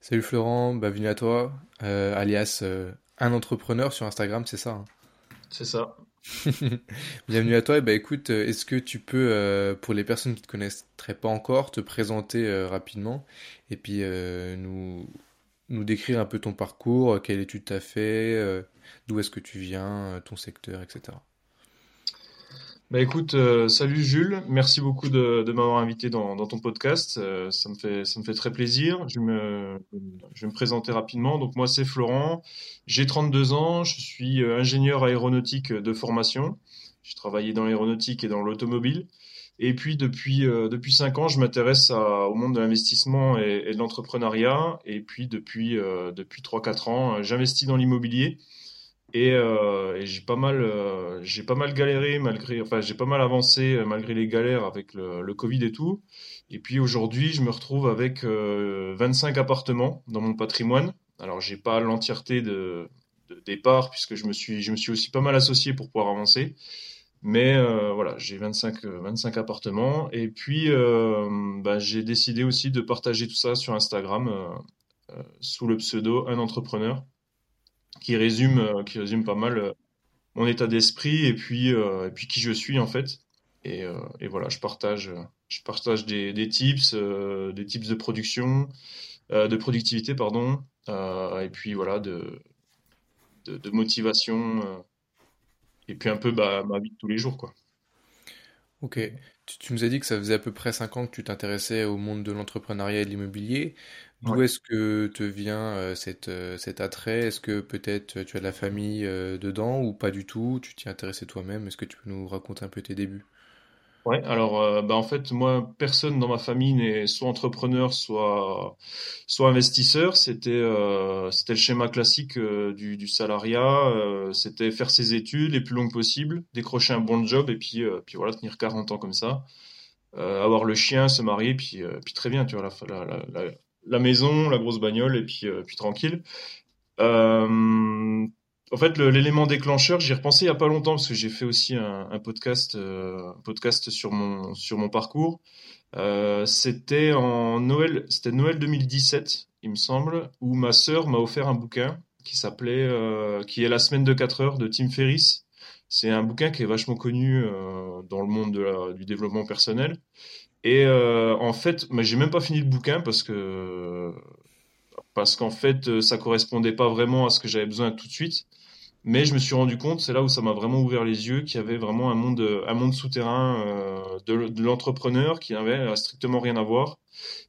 Salut Florent, bienvenue à toi, euh, alias euh, un entrepreneur sur Instagram, c'est ça? hein C'est ça. Bienvenue à toi, et bah écoute, euh, est-ce que tu peux, euh, pour les personnes qui ne te connaîtraient pas encore, te présenter rapidement et puis nous, nous décrire un peu ton parcours, quelle étude tu as fait, d'où est-ce que tu viens, ton secteur, etc. Bah écoute, euh, salut Jules, merci beaucoup de, de m'avoir invité dans, dans ton podcast. Euh, ça me fait, ça me fait très plaisir. Je me, je vais me présenter rapidement. Donc moi c'est Florent, j'ai 32 ans, je suis euh, ingénieur aéronautique de formation. J'ai travaillé dans l'aéronautique et dans l'automobile. Et puis depuis, euh, depuis 5 ans, je m'intéresse au monde de l'investissement et, et de l'entrepreneuriat. Et puis depuis, euh, depuis 3-4 ans, euh, j'investis dans l'immobilier. Et, euh, et j'ai pas mal, euh, j'ai pas mal galéré malgré, enfin j'ai pas mal avancé euh, malgré les galères avec le, Covid et tout. Et puis aujourd'hui, je me retrouve avec euh, 25 appartements dans mon patrimoine. Alors j'ai pas l'entièreté de, départ puisque je me suis, je me suis aussi pas mal associé pour pouvoir avancer. Mais euh, voilà, j'ai 25, euh, 25 appartements. Et puis euh, bah, j'ai décidé aussi de partager tout ça sur Instagram euh, euh, sous le pseudo Un Entrepreneur qui résume, euh, qui résume pas mal euh, mon état d'esprit et puis, euh, et puis qui je suis en fait. Et, et voilà, je partage, je partage des, des tips, des tips de production, de productivité, pardon, et puis voilà, de, de, motivation, et puis un peu bah, ma vie de tous les jours, quoi. Ok, tu, tu nous as dit que ça faisait à peu près 5 ans que tu t'intéressais au monde de l'entrepreneuriat et de l'immobilier. D'où Ouais. est-ce que te vient euh, cette, euh, cet attrait? Est-ce que peut-être euh, tu as de la famille euh, dedans ou pas du tout? Tu t'y intéressais toi-même? Est-ce que tu peux nous raconter un peu tes débuts? Ouais, alors bah en fait moi personne dans ma famille n'est soit entrepreneur soit soit investisseur. C'était c'était le schéma classique du, du salariat. c'était faire ses études les plus longues possibles, décrocher un bon job et puis puis voilà tenir 40 ans comme ça, avoir le chien, se marier puis puis très bien tu vois la, la, la, la, la maison, la grosse bagnole et puis euh, puis tranquille. Euh, en fait, l'élément déclencheur, j'y ai repensé il y a pas longtemps parce que j'ai fait aussi un, podcast, euh, podcast sur mon sur mon parcours. C'était en Noël, c'était Noël 2017, il me semble, où ma sœur m'a offert un bouquin qui s'appelait, qui est La semaine de 4 heures de Tim Ferriss. C'est un bouquin qui est vachement connu dans le monde du développement personnel. Et euh, en fait, mais j'ai même pas fini le bouquin parce que parce qu'en fait, euh, ça correspondait pas vraiment à ce que j'avais besoin tout de suite. Mais je me suis rendu compte, c'est là où ça m'a vraiment ouvert les yeux, qu'il y avait vraiment un monde, un monde souterrain euh, de, l'entrepreneur qui n'avait strictement rien à voir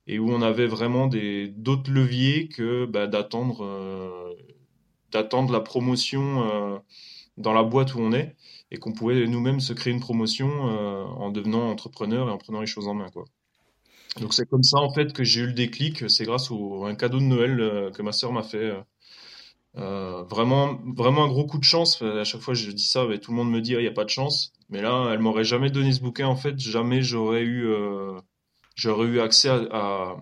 et où on avait vraiment des d'autres leviers que bah, d'attendre d'attendre la promotion dans la boîte où on est et qu'on pouvait nous-mêmes se créer une promotion euh, en devenant entrepreneur et en prenant les choses en main, quoi. Donc c'est comme ça en fait que j'ai eu le déclic. C'est grâce au, à un cadeau de Noël euh, que ma sœur m'a fait. euh, vraiment, vraiment un gros coup de chance. À chaque fois, je dis ça, mais tout le monde me dit, Ah, il n'y a pas de chance. Mais là, elle m'aurait jamais donné ce bouquin. En fait, jamais j'aurais eu, j'aurais eu accès à, à,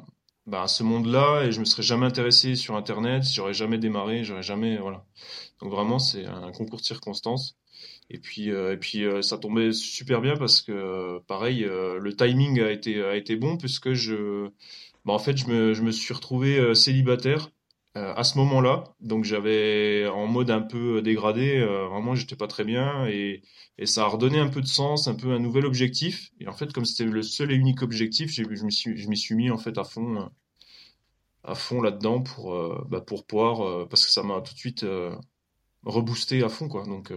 bah, à ce monde-là et je me serais jamais intéressé sur Internet. J'aurais jamais démarré. J'aurais jamais, voilà. Donc vraiment, c'est un concours de circonstances. Et puis, euh, et puis euh, ça tombait super bien parce que, pareil, euh, le timing a été, a été bon puisque je, bah, en fait, je me, je me suis retrouvé célibataire à ce moment-là. Donc j'avais en mode un peu dégradé, vraiment j'étais pas très bien et, et ça a redonné un peu de sens, un peu un nouvel objectif. Et en fait, comme c'était le seul et unique objectif, je me suis, m'y suis mis en fait à fond, à fond là-dedans pour, bah, pour pouvoir, parce que ça m'a tout de suite reboosté à fond quoi. Donc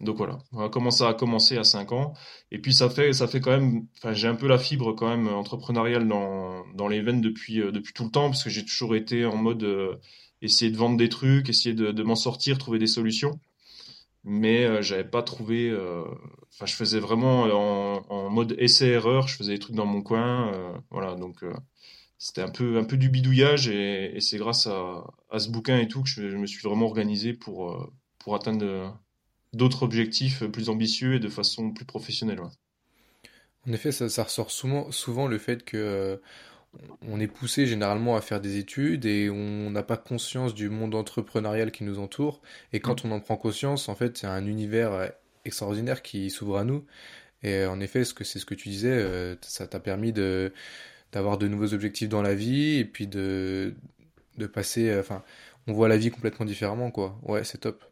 donc voilà, comment ça a commencé à 5 ans. Et puis ça fait, ça fait quand même, enfin j'ai un peu la fibre quand même entrepreneuriale dans, dans les veines depuis, euh, depuis tout le temps, parce que j'ai toujours été en mode euh, essayer de vendre des trucs, essayer de, m'en sortir, trouver des solutions. Mais euh, j'avais pas trouvé, euh, enfin je faisais vraiment en, mode essai-erreur, je faisais des trucs dans mon coin, euh, voilà, donc euh, c'était un peu, un peu du bidouillage et, c'est grâce à, ce bouquin et tout que je, je me suis vraiment organisé pour, euh, pour atteindre euh, d'autres objectifs plus ambitieux et de façon plus professionnelle. ouais. En effet, ça, ça ressort souvent, souvent le fait que euh, on est poussé généralement à faire des études et on n'a pas conscience du monde entrepreneurial qui nous entoure. Et Mm. quand on en prend conscience, en fait, c'est un univers euh, extraordinaire qui s'ouvre à nous. Et euh, en effet, ce que c'est ce que tu disais, euh, ça t'a permis de d'avoir de nouveaux objectifs dans la vie et puis de de passer, enfin, on voit la vie complètement différemment, quoi. Ouais, c'est top.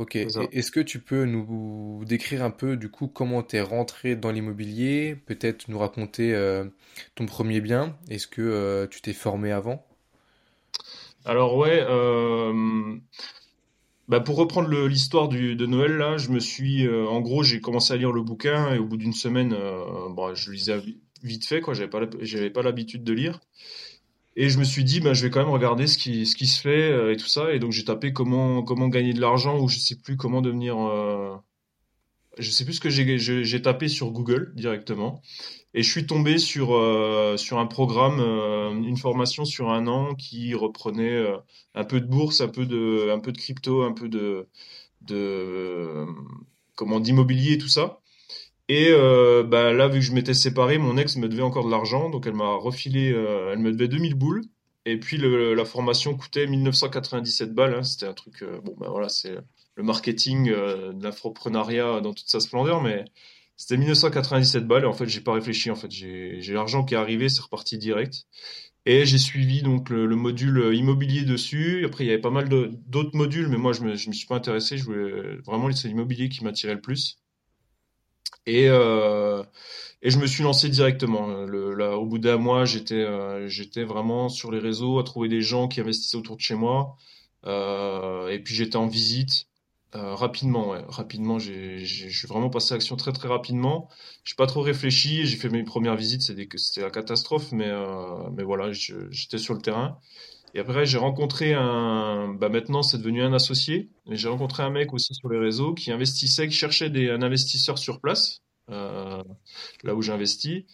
Ok. Est-ce que tu peux nous décrire un peu, du coup, comment tu es rentré dans l'immobilier? Peut-être nous raconter euh, ton premier bien. Est-ce que euh, tu t'es formé avant? Alors ouais, euh, bah pour reprendre l'histoire de Noël là, je me suis, en gros, j'ai commencé à lire le bouquin et au bout d'une semaine, bon, je lisais vi- vite fait quoi, j'avais pas, pas l'habitude de lire. Et je me suis dit, bah, je vais quand même regarder ce qui, se fait euh, et tout ça. Et donc j'ai tapé comment, gagner de l'argent ou je sais plus comment devenir, euh, je sais plus ce que j'ai, tapé sur Google directement. Et je suis tombé sur, euh, un programme, euh, une formation sur un an qui reprenait un peu de bourse, un peu de, crypto, un peu de, de, comment, d'immobilier et tout ça. Et euh, bah, là, vu que je m'étais séparé, mon ex me devait encore de l'argent, donc elle m'a refilé, euh, elle me devait 2000 boules. Et puis la formation coûtait 1997 balles. hein. C'était un truc, euh, bon, bah voilà, c'est le marketing de l'infoprenariat dans toute sa splendeur, mais c'était 1997 balles. Et en fait, j'ai pas réfléchi. En fait, j'ai l'argent qui est arrivé, c'est reparti direct. Et j'ai suivi donc le, le module immobilier dessus. Après, il y avait pas mal d'autres modules, mais moi, je me, je me suis pas intéressé. Je voulais vraiment, c'est l'immobilier qui m'attirait le plus. Et, euh, et je me suis lancé directement. Là, au bout d'un mois, j'étais euh, j'étais vraiment sur les réseaux à trouver des gens qui investissaient autour de chez moi. Euh, et puis j'étais en visite rapidement. Rapidement, je suis vraiment passé à l'action très très rapidement. J'ai pas trop réfléchi. J'ai fait mes premières visites, c'était la catastrophe, mais mais voilà, je- j'étais sur le terrain. Et après, j'ai rencontré un, bah maintenant c'est devenu un associé. Et j'ai rencontré un mec aussi sur les réseaux qui investissait, qui cherchait des, un investisseur sur place, euh, là où j'investis.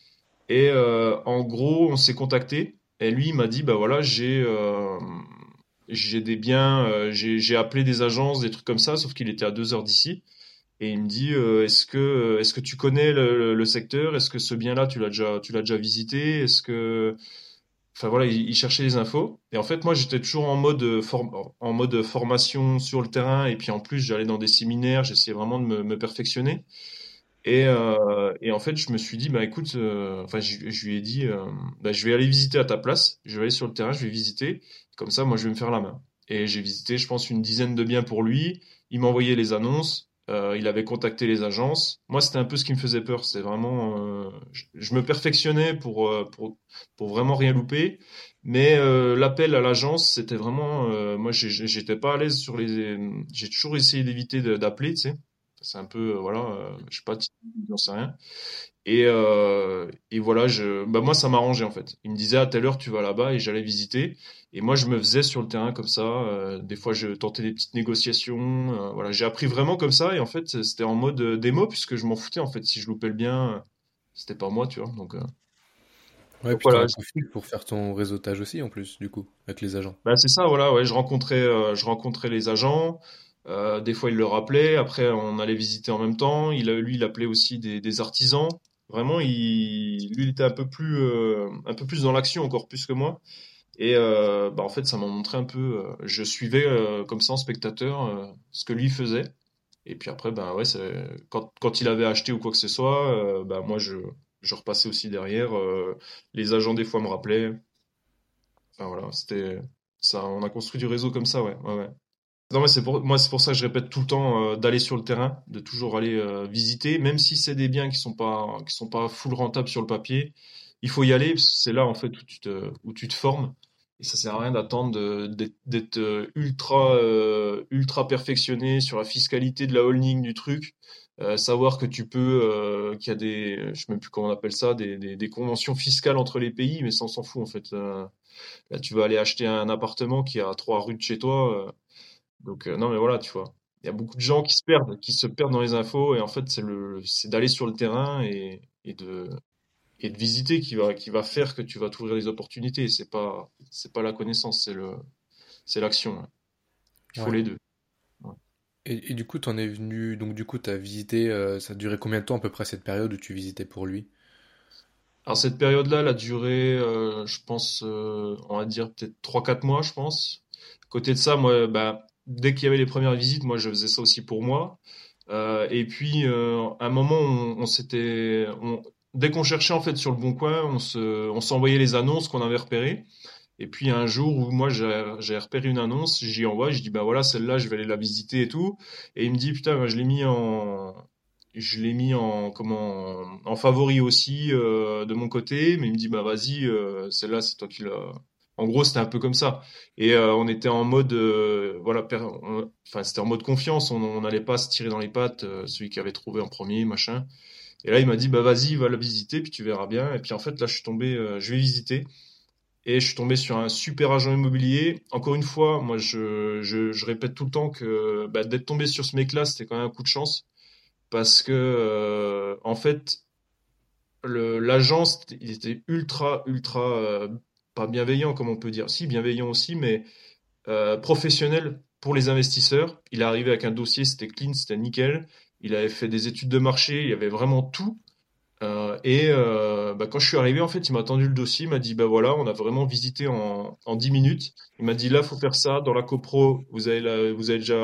Et euh, en gros, on s'est contacté. Et lui, il m'a dit, bah voilà, j'ai euh, j'ai des biens, j'ai appelé des agences, des trucs comme ça, sauf qu'il était à deux heures d'ici. Et il me dit, est-ce que est-ce que tu connais le, le- le secteur? Est-ce que ce bien-là, tu l'as déjà tu l'as déjà visité? Est-ce que Enfin voilà, il, il cherchait les infos. Et en fait, moi, j'étais toujours en mode, euh, form- en mode formation sur le terrain. Et puis en plus, j'allais dans des séminaires, j'essayais vraiment de me, perfectionner. Et, euh, et en fait, je me suis dit, bah écoute, euh, enfin, je, lui ai dit, euh, bah, je vais aller visiter à ta place. Je vais aller sur le terrain, je vais visiter. Comme ça, moi, je vais me faire la main. Et j'ai visité, je pense, une dizaine de biens pour lui. Il m'envoyait les annonces. Euh, il avait contacté les agences. Moi, c'était un peu ce qui me faisait peur. C'était vraiment, euh, je, me perfectionnais pour, euh, pour, pour vraiment rien louper. Mais l'appel à l'agence, c'était vraiment, moi, j'étais pas à l'aise sur les. J'ai toujours essayé d'éviter d'appeler, tu sais. C'est un peu, voilà, je sais pas, j'en sais rien. Et, euh, et voilà, je, bah moi, ça m'arrangeait en fait. Il me disait à telle heure, tu vas là-bas et j'allais visiter. Et moi, je me faisais sur le terrain comme ça. euh, des fois, je tentais des petites négociations. euh, voilà, j'ai appris vraiment comme ça. Et en fait, c'était en mode démo puisque je m'en foutais en fait. Si je loupais le bien, c'était pas moi, tu vois. Donc, Ouais, donc voilà. pour faire ton réseautage aussi, en plus, du coup, avec les agents. Bah, c'est ça, voilà. Ouais, je rencontrais, je rencontrais les agents. des fois, il le rappelait. Après, on allait visiter en même temps. Il lui, il appelait aussi des, des artisans. Vraiment, il, lui, il était un peu plus, euh, un peu plus dans l'action, encore plus que moi. Et euh, bah, en fait, ça m'a montré un peu. euh, je suivais comme ça en spectateur ce que lui faisait. Et puis après, ben ouais, quand, quand il avait acheté ou quoi que ce soit, ben moi je, je repassais aussi derrière. les agents des fois me rappelaient. Enfin voilà, c'était ça. On a construit du réseau comme ça, ouais, ouais, ouais. Non, mais c'est pour moi, c'est pour ça que je répète tout le temps euh, d'aller sur le terrain, de toujours aller euh, visiter, même si c'est des biens qui sont pas qui sont pas full rentables sur le papier. Il faut y aller parce que c'est là en fait où tu te où tu te formes. Et ça sert à rien d'attendre d'être euh, ultra ultra perfectionné sur la fiscalité de la holding du truc. Savoir que tu peux qu'il y a des je sais même plus comment on appelle ça des, des, conventions fiscales entre les pays, mais ça on s'en fout en fait. Là, tu vas aller acheter un appartement qui est à trois rues de chez toi. Donc euh, non mais voilà, tu vois. Il y a beaucoup de gens qui se perdent, qui se perdent dans les infos et en fait c'est le c'est d'aller sur le terrain et, et de et de visiter qui va qui va faire que tu vas t'ouvrir des opportunités. C'est pas c'est pas la connaissance, c'est le c'est l'action. Il faut Ouais. les deux. Ouais. Et, et du coup, t'en es venu, donc du coup, t'as visité, euh, ça a duré combien de temps à peu près cette période où tu visitais pour lui? Alors cette période-là, elle a duré, euh, je pense, euh, on va dire peut-être trois quatre mois, je pense. À côté de ça, moi, bah, dès qu'il y avait les premières visites, moi je faisais ça aussi pour moi. Euh, et puis, euh, à un moment, on, s'était, dès qu'on cherchait en fait sur le bon coin, on se, on s'envoyait les annonces qu'on avait repérées. Et puis un jour où moi j'ai repéré une annonce, j'y envoie, je dis bah voilà celle-là je vais aller la visiter et tout. Et il me dit putain je l'ai mis en je l'ai mis en comment en favori aussi euh, de mon côté, mais il me dit bah vas-y celle-là c'est toi qui l'as. En gros c'était un peu comme ça. Et euh, on était en mode voilà enfin c'était en mode confiance, on n'allait pas se tirer dans les pattes celui qui avait trouvé en premier machin. Et là il m'a dit bah vas-y va la visiter puis tu verras bien. Et puis en fait là je suis tombé, je vais visiter. Et je suis tombé sur un super agent immobilier. Encore une fois, moi, je, répète tout le temps que bah, d'être tombé sur ce mec-là, c'était quand même un coup de chance. Parce que, euh, en fait, l'agence, il était ultra, ultra, euh, pas bienveillant, comme on peut dire. Si, bienveillant aussi, mais euh, professionnel pour les investisseurs. Il est arrivé avec un dossier, c'était clean, c'était nickel. Il avait fait des études de marché, il y avait vraiment tout. Euh, et euh, bah, quand je suis arrivé, en fait, il m'a tendu le dossier, il m'a dit bah voilà, on a vraiment visité en, en 10 minutes. Il m'a dit là, faut faire ça. Dans la copro, vous avez la, vous avez déjà,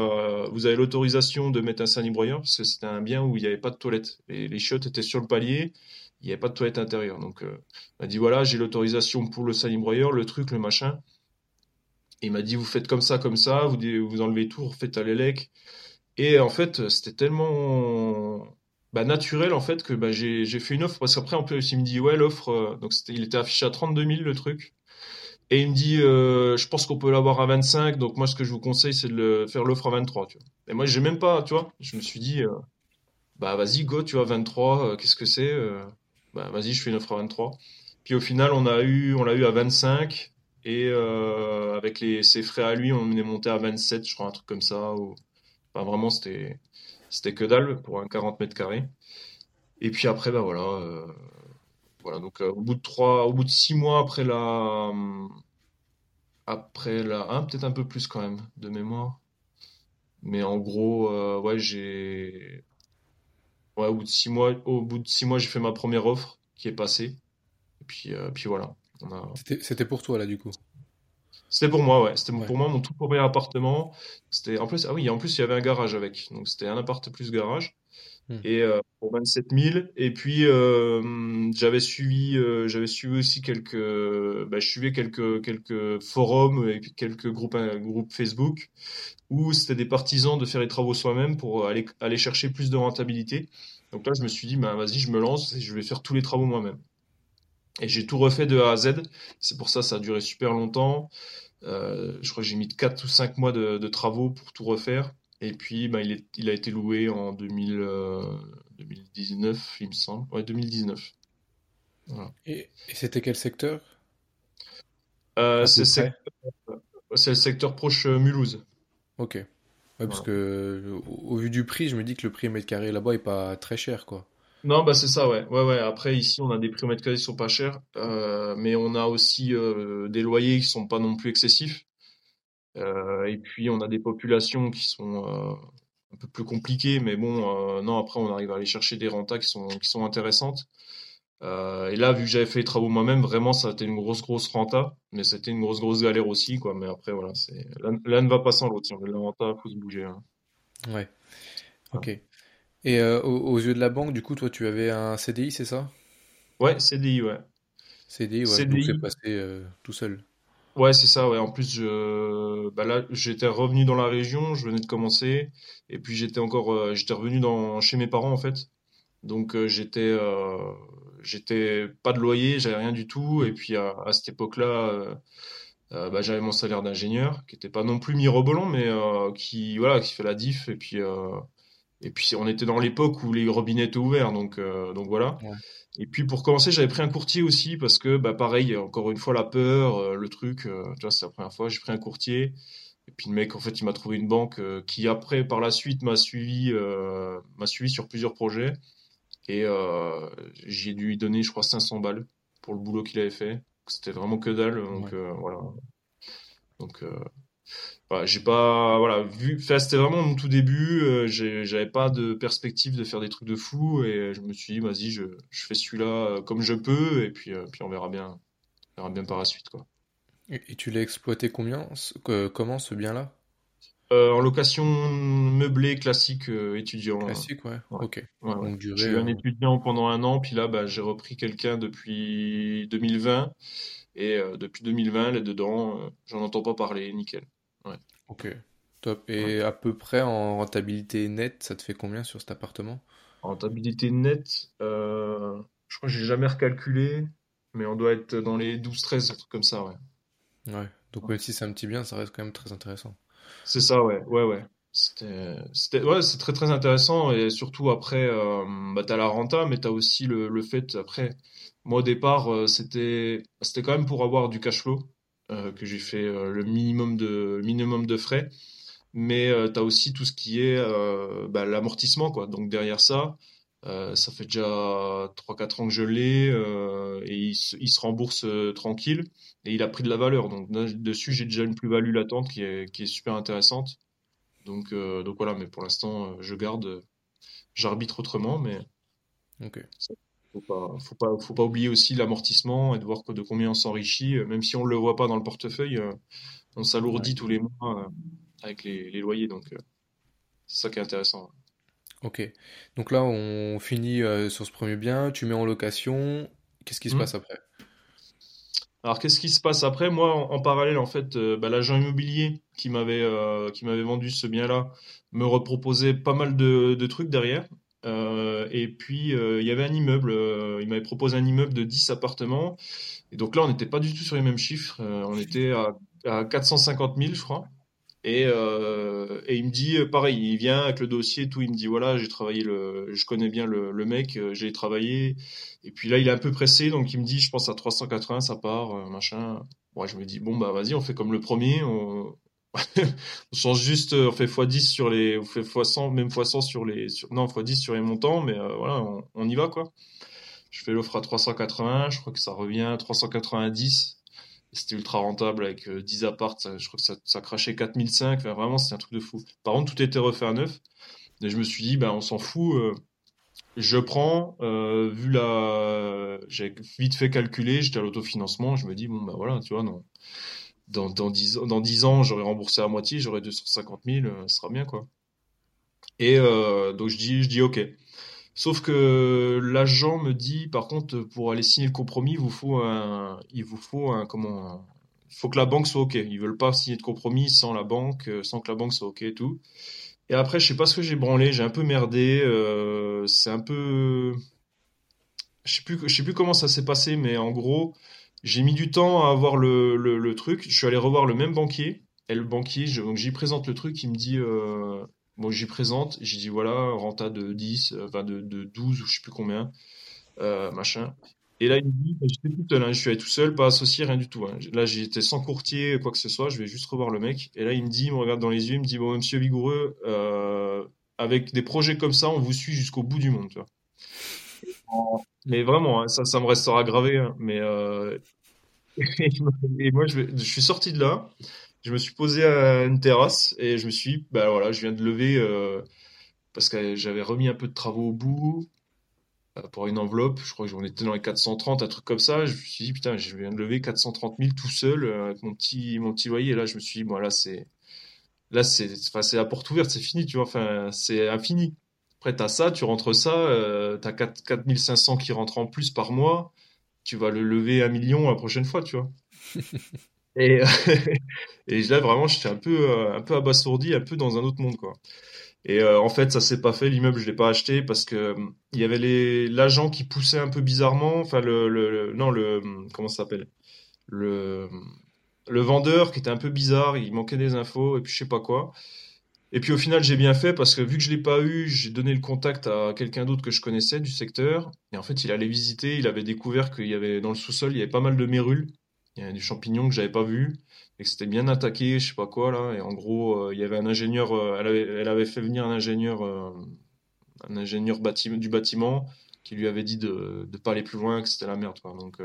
l'autorisation de mettre un salibroyeur parce que c'était un bien où il n'y avait pas de toilette. Et les chiottes étaient sur le palier, il n'y avait pas de toilette intérieure. Donc, euh, il m'a dit voilà, j'ai l'autorisation pour le salibroyeur, le truc, le machin. Et il m'a dit vous faites comme ça, comme ça, vous, vous enlevez tout, vous faites à l'élec. Et en fait, c'était tellement bah, naturel en fait que bah, j'ai fait une offre parce qu'après en plus il me dit ouais l'offre euh, donc il était affiché à 32 000 le truc et il me dit euh, je pense qu'on peut l'avoir à 25 donc moi ce que je vous conseille c'est de faire l'offre à 23 tu vois et moi j'ai même pas tu vois je me suis dit bah vas-y go tu vois 23 qu'est-ce que c'est bah vas-y je fais une offre à 23 puis au final on a eu on l'a eu à 25 et avec les ses frais à lui on est monté à 27 je crois un truc comme ça vraiment c'était c'était que dalle pour un 40 mètres carrés. Et puis après, bah voilà. Euh, voilà, donc euh, au bout de trois, au bout de six mois après la, après la, hein, peut-être un peu plus quand même de mémoire. Mais en gros, euh, ouais, j'ai, ouais, au bout de six mois, au bout de six mois, j'ai fait ma première offre qui est passée. Et puis, puis voilà. C'était pour toi là du coup? C'était pour moi, ouais. C'était pour moi mon tout premier appartement. C'était en plus, ah oui, en plus il y avait un garage avec. Donc c'était un appart plus garage. Hmm. Et euh, pour 27 000. Et puis euh, j'avais suivi, euh, j'avais suivi aussi quelques, bah, je suivais quelques forums et quelques groupes Facebook où c'était des partisans de faire les travaux soi-même pour aller chercher plus de rentabilité. Donc là je me suis dit, bah vas-y, je me lance et je vais faire tous les travaux moi-même. Et j'ai tout refait de A à Z. C'est pour ça ça a duré super longtemps. Je crois que j'ai mis 4 ou 5 mois de, travaux pour tout refaire. Et puis, bah, il, est, il, a été loué en 2000, 2019, euh, il me semble. Ouais, 2019. Et, c'était quel secteur? Euh, C'est le secteur proche Mulhouse. Ok. parce que au, vu du prix, je me dis que le prix mètre carré là-bas est pas très cher, quoi. Non, bah c'est ça, ouais. Ouais, ouais. Après, ici, on a des prix au mètre carré qui sont pas chers, euh, mais on a aussi euh, des loyers qui sont pas non plus excessifs. Euh, et puis, on a des populations qui sont un peu plus compliquées, mais bon, non, après, on arrive à aller chercher des rentas qui sont, qui sont intéressantes. et là, vu que j'avais fait les travaux moi-même, vraiment, ça a été une grosse, grosse renta, mais c'était une grosse, grosse galère aussi, quoi. Mais après, voilà, c'est l'un ne va pas sans l'autre. Si on veut de la renta, faut se bouger. Hein. Ouais. Ok. Et euh, aux, yeux de la banque, du coup, toi, tu avais un CDI, c'est ça? Ouais, CDI, ouais. CDI, ouais. CDI. Donc c'est passé euh, tout seul. Ouais, c'est ça, ouais. En plus, bah là, j'étais revenu dans la région, je venais de commencer, et puis j'étais encore, euh, j'étais revenu dans... chez mes parents, en fait. Donc j'étais, j'étais pas de loyer, j'avais rien du tout, et puis à, cette époque-là, bah, j'avais mon salaire d'ingénieur, qui était pas non plus mirobolant, mais qui, voilà, qui fait la diff, et puis et puis on était dans l'époque où les robinets étaient ouverts, donc euh, donc voilà. Et puis pour commencer, j'avais pris un courtier aussi parce que bah pareil, encore une fois la peur, euh, le truc. Euh, tu vois, c'est la première fois j'ai pris un courtier. Et puis le mec, en fait, il m'a trouvé une banque qui après par la suite m'a suivi m'a suivi sur plusieurs projets. Et j'ai dû lui donner, je crois, 500 balles pour le boulot qu'il avait fait. C'était vraiment que dalle. Donc voilà. Donc j'ai pas voilà vu c'était vraiment mon tout début euh, j'avais pas de perspective de faire des trucs de fou et je me suis dit vas-y je, je, fais celui-là euh, comme je peux et puis euh, puis on verra bien on verra bien par la suite quoi. Et, tu l'as exploité combien comment ce bien là en location meublée classique étudiant classique ouais, ok. J'ai eu un étudiant pendant un an puis là bah, j'ai repris quelqu'un depuis 2020 Et depuis 2020, là-dedans, j'en entends pas parler, nickel. Ouais. Ok, top. Et à peu près en rentabilité nette, ça te fait combien sur cet appartement? Rentabilité nette, je crois que j'ai jamais recalculé, mais on doit être dans les 12-13, un truc comme ça, ouais. Ouais, donc même si c'est un petit bien, ça reste quand même très intéressant. C'est ça, ouais, ouais, ouais. C'était, ouais, c'est très très intéressant et surtout après, euh, bah, t'as la renta, mais t'as aussi le, le fait après. Moi au départ, euh, c'était, c'était quand même pour avoir du cash flow euh, que j'ai fait euh, le minimum de minimum de frais, mais euh, t'as aussi tout ce qui est euh, bah, l'amortissement quoi. Donc derrière ça, euh, ça fait déjà trois quatre ans que je l'ai euh, et il, se il se rembourse euh, tranquille et il a pris de la valeur. Donc dessus, j'ai déjà une plus-value latente qui est, qui est super intéressante. Donc, euh, donc voilà, mais pour l'instant, euh, je garde, euh, j'arbitre autrement, mais Ok. Faut pas, faut pas, faut pas oublier aussi l'amortissement et de voir que- de combien on s'enrichit, euh, même si on le voit pas dans le portefeuille, euh, on Ouais. s'alourdit tous les mois euh, avec les, les loyers, donc c'est ça qui est intéressant. Ok. Donc là, on finit sur ce premier bien, tu mets en location. Qu'est-ce qui se Hmm. passe après? Alors qu'est-ce qui se passe après? Moi, en, en parallèle, en fait, euh, bah, l'agent immobilier qui m'avait euh, qui m'avait vendu ce bien-là me reproposait pas mal de, de trucs derrière. Euh, et puis, euh, il y avait un immeuble, euh, il m'avait proposé un immeuble de 10 appartements. Et donc là, on n'était pas du tout sur les mêmes chiffres. On était à, à 450 000, je crois. Et, il me dit, pareil, il vient avec le dossier, et tout, il me dit, voilà, j'ai travaillé je connais bien le, le mec, j'ai travaillé. Et puis là, il est un peu pressé, donc il me dit, je pense à 380, ça part, machin. Moi, je me dis, bon, bah vas-y, on fait comme le premier, on, on change juste, euh, on fait x10 sur les, on fait x100, même x100 sur les, non, x10 sur les montants, mais euh, voilà, on, y va, quoi. Je fais l'offre à 380, je crois que ça revient à 390. C'était ultra rentable avec euh, 10 apparts, ça- je crois que ça, ça crachait 4005, enfin, vraiment c'était un truc de fou. Par contre, tout était refait à neuf. Et je me suis dit, bah, on s'en fout, euh, je prends, euh, vu la... J'ai vite fait calculer, j'étais à l'autofinancement, je me dis, bon, bah voilà, tu vois, non. Dans, dans 10 ans, dans 10 ans, j'aurais remboursé à moitié, j'aurais 250 000, euh, ce sera bien, quoi. Et euh, donc je dis, je dis OK. Sauf que l'agent me dit, par contre, pour aller signer le compromis, il vous faut un, il vous faut un, comment, faut que la banque soit OK. Ils veulent pas signer de compromis sans la banque, euh, sans que la banque soit OK et tout. Et après, je sais pas ce que j'ai branlé, j'ai un peu merdé, euh, c'est un peu, je sais sais plus comment ça s'est passé, mais en gros, j'ai mis du temps à avoir le, truc. Je suis allé revoir le même banquier. Et le banquier, je- donc j'y présente le truc, il me dit, euh, bon, j'y présente, j'ai dit voilà, renta de 10, euh, enfin de, de 12 ou je sais plus combien, euh, machin. Et là, il me dit, j'étais tout seul, hein, je suis allé tout seul, pas associé, rien du tout. hein. Là, j'étais sans courtier, quoi que ce soit, je vais juste revoir le mec. Et là, il me dit, il me regarde dans les yeux, il me dit, bon, monsieur Vigoureux, avec des projets comme ça, on vous suit jusqu'au bout du monde, tu vois. Mais vraiment, hein, ça, me restera gravé. hein. Mais euh, et moi, je, suis sorti de là. Je me suis posé à une terrasse et je me suis, dit, bah voilà, je viens de lever euh, parce que j'avais remis un peu de travaux au bout euh, pour une enveloppe. Je crois que j'en étais dans les 430, un truc comme ça. Je me suis dit, putain, je viens de lever 430 000 tout seul avec mon petit, mon petit loyer. Et là, je me suis dit, bon, là, c'est, là, c'est, enfin, c'est la porte ouverte, c'est fini, tu vois. Enfin, c'est infini. Après, t'as ça, tu rentres ça, euh, t'as 4, 4500 qui rentrent en plus par mois. Tu vas le lever un million la prochaine fois, tu vois. Et, et là, vraiment, j'étais un peu, euh, un peu abasourdi, un peu dans un autre monde, quoi. Et euh, en fait, ça s'est pas fait. L'immeuble, je l'ai pas acheté parce que euh, il y avait les l'agent qui poussait un peu bizarrement. Enfin, le, le, le- non, le comment ça s'appelle? Le le vendeur qui était un peu bizarre. Il manquait des infos et puis je sais pas quoi. Et puis au final, j'ai bien fait parce que vu que je l'ai pas eu, j'ai donné le contact à quelqu'un d'autre que je connaissais du secteur. Et en fait, il allait visiter. Il avait découvert qu'il y avait dans le sous-sol, il y avait pas mal de mérules. Il y avait du champignon que j'avais pas vu et que c'était bien attaqué, je sais pas quoi là. Et en gros, euh, il y avait un ingénieur, euh, elle avait, fait venir un ingénieur, euh, un ingénieur du bâtiment qui lui avait dit de de pas aller plus loin, que c'était la merde, quoi. Donc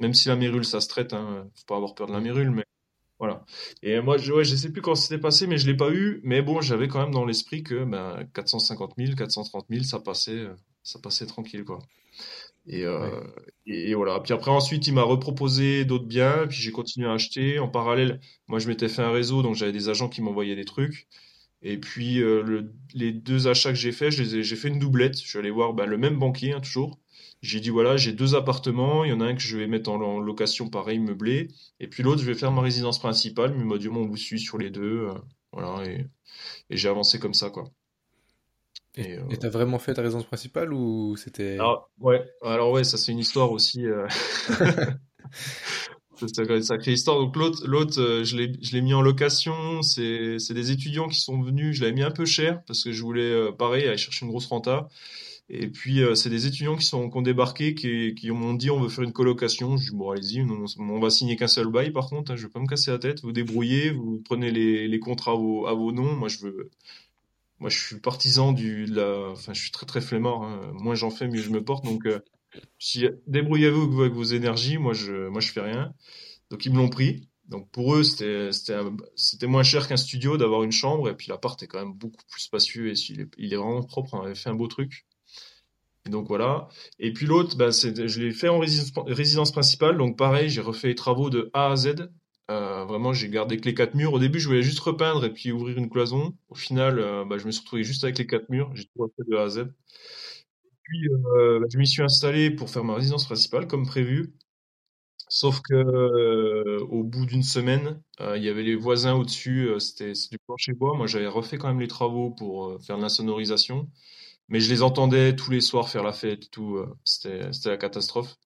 même si la mérule ça se traite, hein, faut pas avoir peur de la mérule, mais voilà. Et moi, je, ouais, je sais plus quand c'était passé, mais je l'ai pas eu. Mais bon, j'avais quand même dans l'esprit que ben 450 000, 430 000, ça passait, euh, ça passait tranquille, quoi. Et, Ouais. euh, et, et voilà. Puis après, ensuite, il m'a reproposé d'autres biens. Puis j'ai continué à acheter. En parallèle, moi, je m'étais fait un réseau, donc j'avais des agents qui m'envoyaient des trucs. Et puis, euh, le- les deux achats que j'ai faits, j'ai fait une doublette. Je suis allé voir ben, le même banquier, hein, toujours. J'ai dit voilà, j'ai deux appartements, il y en a un que je vais mettre en, location pareil, meublé, et puis l'autre, je vais faire ma résidence principale, mais il m'a dit, on vous suit sur les deux, euh, voilà, et, j'ai avancé comme ça, quoi. Et euh, t'as vraiment fait ta résidence principale ou c'était... Alors, ouais, alors ouais, ça c'est une histoire aussi. Euh... c'est une sacrée histoire. Donc l'autre, l'autre, euh, je l'ai, mis en location. C'est des étudiants qui sont venus. Je l'avais mis un peu cher parce que je voulais, pareil, aller chercher une grosse renta. Et puis, euh, c'est des étudiants qui, sont, qui ont débarqué, qui, m'ont dit on veut faire une colocation. Je dis bon, allez-y, on, va signer qu'un seul bail par contre, hein, je vais pas me casser la tête. Vous débrouillez, vous prenez les, contrats à vos, noms. Moi, je veux. Moi, je suis partisan du. De la... Enfin, je suis très très flemmard. Hein. Moins j'en fais, mieux je me porte. Donc, euh, débrouillez-vous avec vos énergies. Moi, je, moi, je fais rien. Donc, ils me l'ont pris. Donc pour eux, c'était moins cher qu'un studio d'avoir une chambre et puis l'appart est quand même beaucoup plus spacieux et il est, il est vraiment propre. On avait fait un beau truc. Donc voilà. Et puis l'autre, bah, je l'ai fait en résidence, principale. Donc pareil, j'ai refait les travaux de A à Z. Euh, vraiment, j'ai gardé que les quatre murs. Au début, je voulais juste repeindre et puis ouvrir une cloison. Au final, bah, je me suis retrouvé juste avec les quatre murs. J'ai tout refait de A à Z. Puis, euh, bah, je m'y suis installé pour faire ma résidence principale, comme prévu. Sauf que au bout d'une semaine, il y avait les voisins au-dessus. c'était du plancher bois. Moi, j'avais refait quand même les travaux pour faire de la sonorisation. Mais je les entendais tous les soirs faire la fête, tout. Euh, c'était, la catastrophe.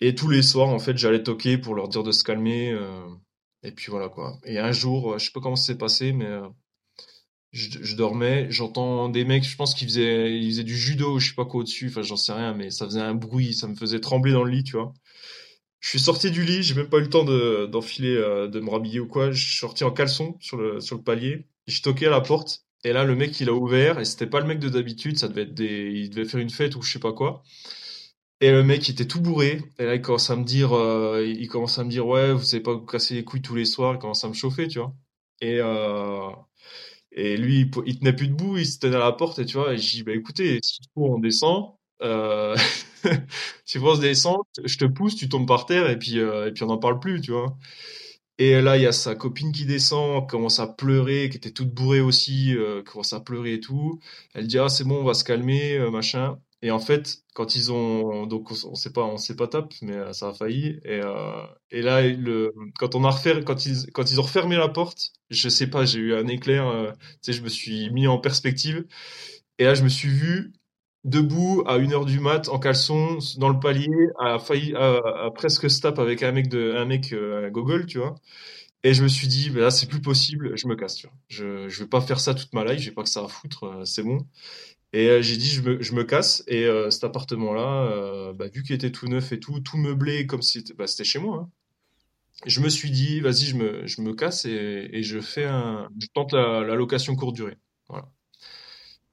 Et tous les soirs, en fait, j'allais toquer pour leur dire de se calmer. Euh, et puis voilà quoi. Et un jour, je sais pas comment ça passé, mais euh, je, dormais, j'entends des mecs, je pense qu'ils faisaient, ils faisaient du judo, je sais pas quoi au-dessus, enfin j'en sais rien, mais ça faisait un bruit, ça me faisait trembler dans le lit, tu vois. Je suis sorti du lit, j'ai même pas eu le temps de, d'enfiler, de me rhabiller ou quoi. Je suis sorti en caleçon sur le, sur le palier. Je toquais à la porte et là, le mec, il a ouvert, et c'était pas le mec de d'habitude, ça devait être des, il devait faire une fête ou je sais pas quoi. Et le mec, il était tout bourré. Et là, il commence à me dire, euh, il commence à me dire, ouais, vous savez pas vous casser les couilles tous les soirs. Il commence à me chauffer, tu vois. Et, euh, et lui, il, tenait plus debout, il se tenait à la porte, et tu vois. Et j'ai dit, bah écoutez, si on descend, euh, si on descend, je te pousse, tu tombes par terre, et puis, euh, et puis on n'en parle plus, tu vois. Et là, il y a sa copine qui descend, commence à pleurer, qui était toute bourrée aussi, euh, commence à pleurer et tout. Elle dit ah c'est bon, on va se calmer, euh, machin. Et en fait, quand ils ont donc on sait pas, on sait pas top, mais euh, ça a failli. Et, euh, et là, le, quand on a quand ils ont refermé la porte, je sais pas, j'ai eu un éclair. Je me suis mis en perspective. Et là, je me suis vu debout à une heure du mat en caleçon dans le palier a failli à, presque stop avec un mec de un mec euh, à Google tu vois. Et je me suis dit bah là c'est plus possible je me casse tu vois. Je je vais pas faire ça toute ma life j'ai pas que ça à foutre euh, c'est bon. Et euh, j'ai dit je me je me casse et cet appartement là bah, vu qu'il était tout neuf et tout tout meublé comme si bah, c'était chez moi hein. je me suis dit vas-y je me je me casse et, je fais je tente la, la location courte durée. Voilà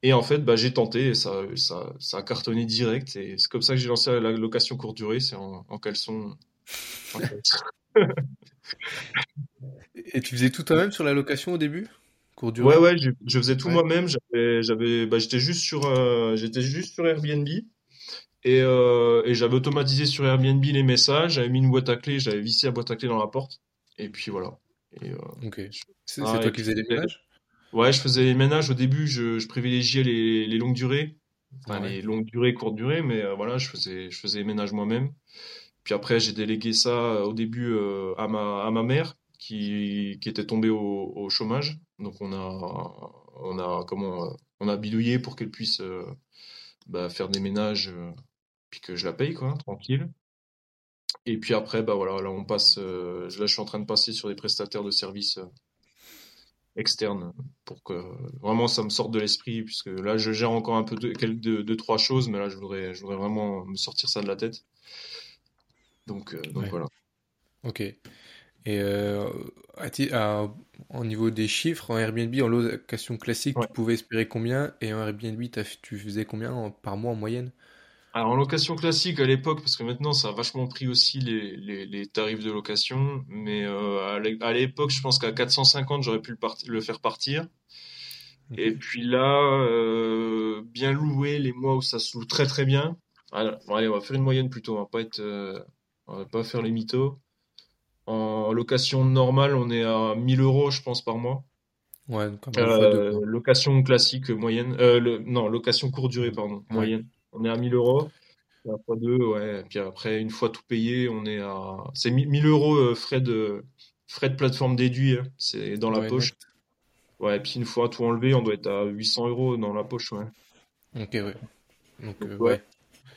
et en fait, bah, j'ai tenté et ça, ça, ça a cartonné direct. Et c'est comme ça que j'ai lancé la location courte durée, c'est en, en caleçon. et tu faisais tout toi-même sur la location au début? Courte durée? Ouais, ouais, je, je faisais tout moi-même. J'avais, j'avais, bah, j'étais juste sur, euh, j'étais juste sur Airbnb. Et, euh, et j'avais automatisé sur Airbnb les messages, j'avais mis une boîte à clé, j'avais vissé la boîte à clé dans la porte. Et puis voilà. Et, euh, ok. C'est toi qui faisais les ménages Ouais, je faisais les ménages au début, je, je privilégiais les, les longues durées, enfin les longues durées, courtes durées, mais euh, voilà, je faisais, je faisais les ménages moi-même. Puis après, j'ai délégué ça euh, au début euh, à ma, à ma mère qui, qui était tombée au, au chômage. Donc on a, on a comment, on a bidouillé pour qu'elle puisse bah, faire des ménages, puis que je la paye quoi, tranquille. Et puis après, bah voilà, là on passe, là je suis en train de passer sur des prestataires de services externe pour que vraiment ça me sorte de l'esprit puisque là je gère encore un peu de, de, de, trois choses mais là je voudrais je voudrais vraiment me sortir ça de la tête. Donc, euh, donc voilà. Ok. Et euh, au niveau des chiffres en Airbnb en location classique tu pouvais espérer combien? Et en Airbnb tu faisais combien par mois en moyenne? Alors en location classique à l'époque, parce que maintenant ça a vachement pris aussi les, les, les tarifs de location, mais euh, à l'époque je pense qu'à 450 j'aurais pu le, le, faire partir. Et puis là, euh, bien loué les mois où ça se loue très très bien. Alors, bon, allez, on va faire une moyenne plutôt, on va pas être, euh, on va pas faire les mythos. En location normale, on est à 1000 euros, je pense, par mois. Ouais, euh, location classique moyenne, euh, le, non, location courte durée, pardon, moyenne on est à 1000 euros. fois deux, ouais. Puis après, une fois tout payé, on est à. C'est 1000 euros euh, frais de, frais de plateforme déduits. hein. C'est dans la Ouais, poche. net. Ouais, et puis une fois tout enlevé, on doit être à 800 euros dans la poche, ouais. Ok, ouais. Donc, Donc, euh, ouais,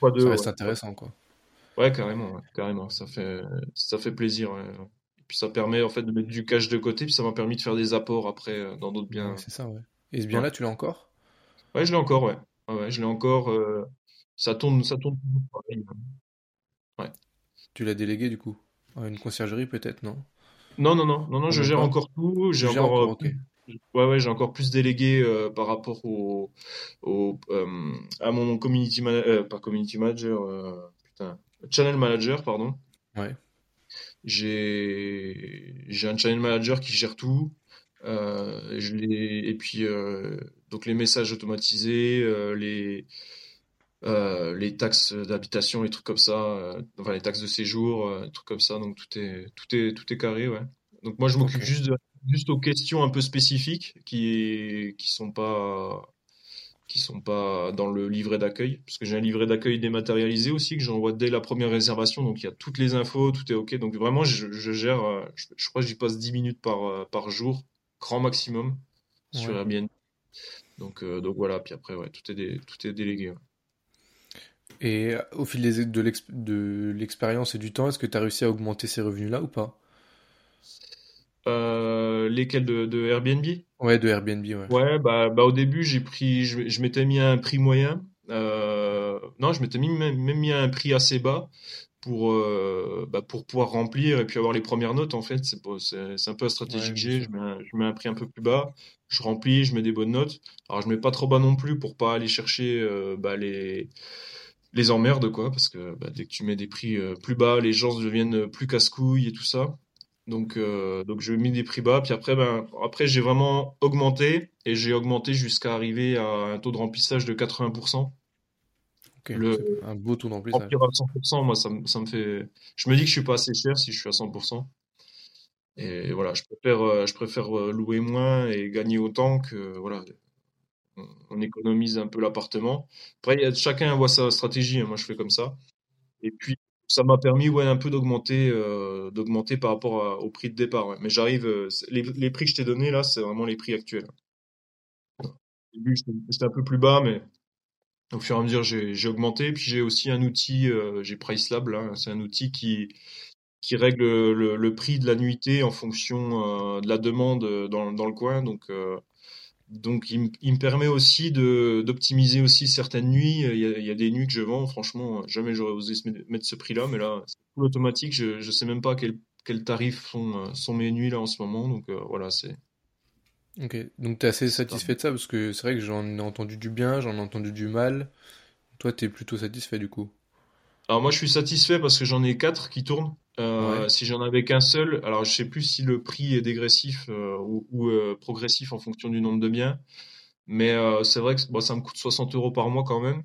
ça reste ouais. intéressant, quoi. Ouais, carrément, ouais, carrément. Ça fait, ça fait plaisir, ouais. Et puis ça permet en fait de mettre du cash de côté, puis ça m'a permis de faire des apports après euh, dans d'autres biens. c'est ça, ouais. Et ce bien-là, tu l'as encore? ouais, je l'ai encore, ouais. Je l'ai encore. euh, Ça tourne, ça tourne pareil. Ouais. Tu l'as délégué, du coup? À une conciergerie, peut-être, non? Non, non, non, non, non, je gère pas? encore tout. J'ai encore encore, euh, ouais, ouais, j'ai encore plus délégué euh, par rapport au, au euh, à mon community manager, pas community manager, putain, channel manager, pardon. Ouais, J'ai j'ai un channel manager qui gère tout. Je et puis donc les messages automatisés, les euh, les taxes d'habitation, les trucs comme ça, euh, enfin les taxes de séjour, euh, trucs comme ça. Donc tout est tout est tout est carré, ouais. Donc moi je m'occupe juste de juste aux questions un peu spécifiques qui qui sont pas qui sont pas dans le livret d'accueil, parce que j'ai un livret d'accueil dématérialisé aussi que j'envoie dès la première réservation, donc il y a toutes les infos, tout est OK. Donc vraiment, je, je gère, euh, je, je crois que j'y passe 10 minutes par, euh, par jour, grand maximum, sur Ouais. Airbnb. Donc, donc voilà, puis après, ouais, tout est, dé- tout est délégué. ouais. Et euh, au fil des, de l'exp- de l'expérience et du temps, est-ce que tu as réussi à augmenter ces revenus-là ou pas? Euh, lesquels de, de Airbnb? Ouais, de Airbnb, ouais. Ouais, bah, bah au début, j'ai pris, je, je m'étais mis à un prix moyen. Euh, non, je m'étais mis, même, même mis à un prix assez bas pour, euh, bah, pour pouvoir remplir et puis avoir les premières notes, en fait. C'est un peu la stratégie Ouais, que j'ai. Je mets, un, je mets un prix un peu plus bas, je remplis, je mets des bonnes notes. Alors, je mets pas trop bas non plus pour pas aller chercher bah, les, les emmerdes, quoi, parce que bah, dès que tu mets des prix euh, plus bas, les gens deviennent plus casse-couilles et tout ça. Donc, euh, donc je mets des prix bas. Puis après, ben, après j'ai vraiment augmenté et j'ai augmenté jusqu'à arriver à un taux de remplissage de 80%. Ok, Le c'est un beau taux d'emplissage. remplir à 100%, moi, ça, me- ça me fait. Je me dis que je suis pas assez cher si je suis à 100%. Et voilà, je préfère, euh, je préfère euh, louer moins et gagner autant que voilà, on, on économise un peu l'appartement. Après, chacun voit sa stratégie. hein. Moi, je fais comme ça. Et puis, ça m'a permis, ouais, un peu d'augmenter, euh, par rapport au prix de départ. Mais j'arrive, euh, les, prix que je t'ai donnés là, c'est vraiment les prix actuels. Au début, j'étais un peu plus bas, mais au fur et à mesure, j'ai, augmenté. Puis j'ai aussi un outil, euh, j'ai Pricelab là, c'est un outil qui, règle le, prix de la nuitée en fonction de la demande dans, dans le coin. Donc, donc il, me il me permet aussi d'optimiser aussi certaines nuits. Il y a, il y a des nuits que je vends, franchement, jamais j'aurais osé mettre ce prix-là, mais là, c'est tout automatique. Je je sais même pas quel quel tarif sont sont mes nuits là en ce moment. Donc euh, voilà, c'est Ok, donc t'es assez c'est pas satisfait de ça? Parce que c'est vrai que j'en ai entendu du bien, j'en ai entendu du mal. Toi, t'es plutôt satisfait du coup? Alors moi je suis satisfait parce que j'en ai quatre qui tournent. Ouais, Euh, si j'en avais qu'un seul, alors je sais plus si le prix est dégressif euh, ou, ou, euh, progressif en fonction du nombre de biens, mais c'est vrai que bon, ça me coûte 60 euros par mois quand même.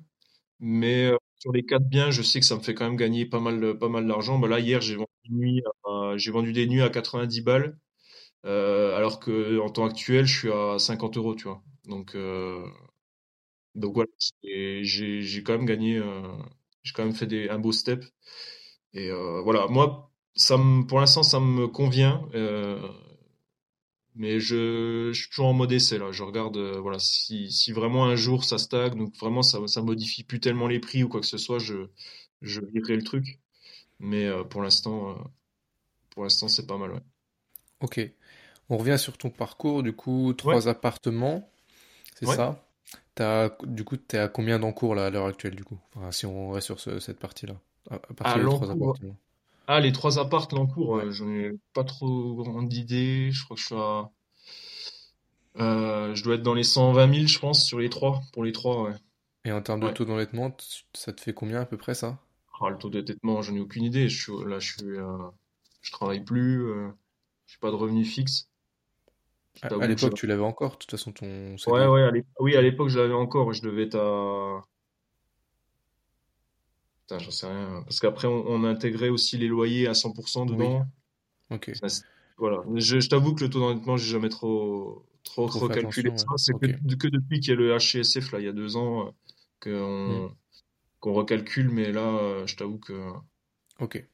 Mais sur les quatre biens, je sais que ça me fait quand même gagner pas mal, pas mal d'argent. Bah là hier j'ai vendu j'ai des nuits à 90 balles, alors que en temps actuel je suis à 50 euros, tu vois. Donc donc voilà, j'ai quand même gagné, j'ai quand même fait des, un beau step. Et euh, voilà, moi, ça me, pour l'instant, ça me convient. euh, mais je, je suis toujours en mode essai là. Je regarde, euh, voilà, si, si vraiment un jour ça stagne, donc vraiment ça, ça modifie plus tellement les prix ou quoi que ce soit, je, je virerai le truc. Mais pour l'instant, pour l'instant, c'est pas mal, ouais. ok. On revient sur ton parcours, du coup, Ouais, trois appartements, c'est ouais. ça? Du coup, t'es à combien d'encours là à l'heure actuelle du coup? Enfin, si on reste sur ce- cette partie-là, à, l'encours, appartements. ah, les trois apparts, l'encours, Ouais. j'en ai pas trop grande idée. Je crois que je suis à, euh, je dois être dans les 120 000, je pense, sur les trois, pour les trois, ouais. Et en termes de Ouais. taux d'endettement, ça te fait combien à peu près ça? Ah, le taux d'endettement, j'en ai aucune idée. Je suis, là, je suis, euh, je travaille plus, euh, j'ai pas de revenus fixes. Je À, je... l'époque, tu l'avais encore, de toute façon, ton Ouais, CDI. ouais, à l'ép- oui, à l'époque, je l'avais encore. Je devais être à... Putain, j'en sais rien. Parce qu'après, on, on a intégré aussi les loyers à 100% Oui, dedans. ok. Ça, Voilà. Je, je t'avoue que le taux d'endettement, j'ai jamais trop, trop Trop ça. ouais. C'est que, depuis qu'il y a le HCSF, là, il y a deux ans, euh, Hmm. qu'on recalcule, mais là, je t'avoue que. Ok.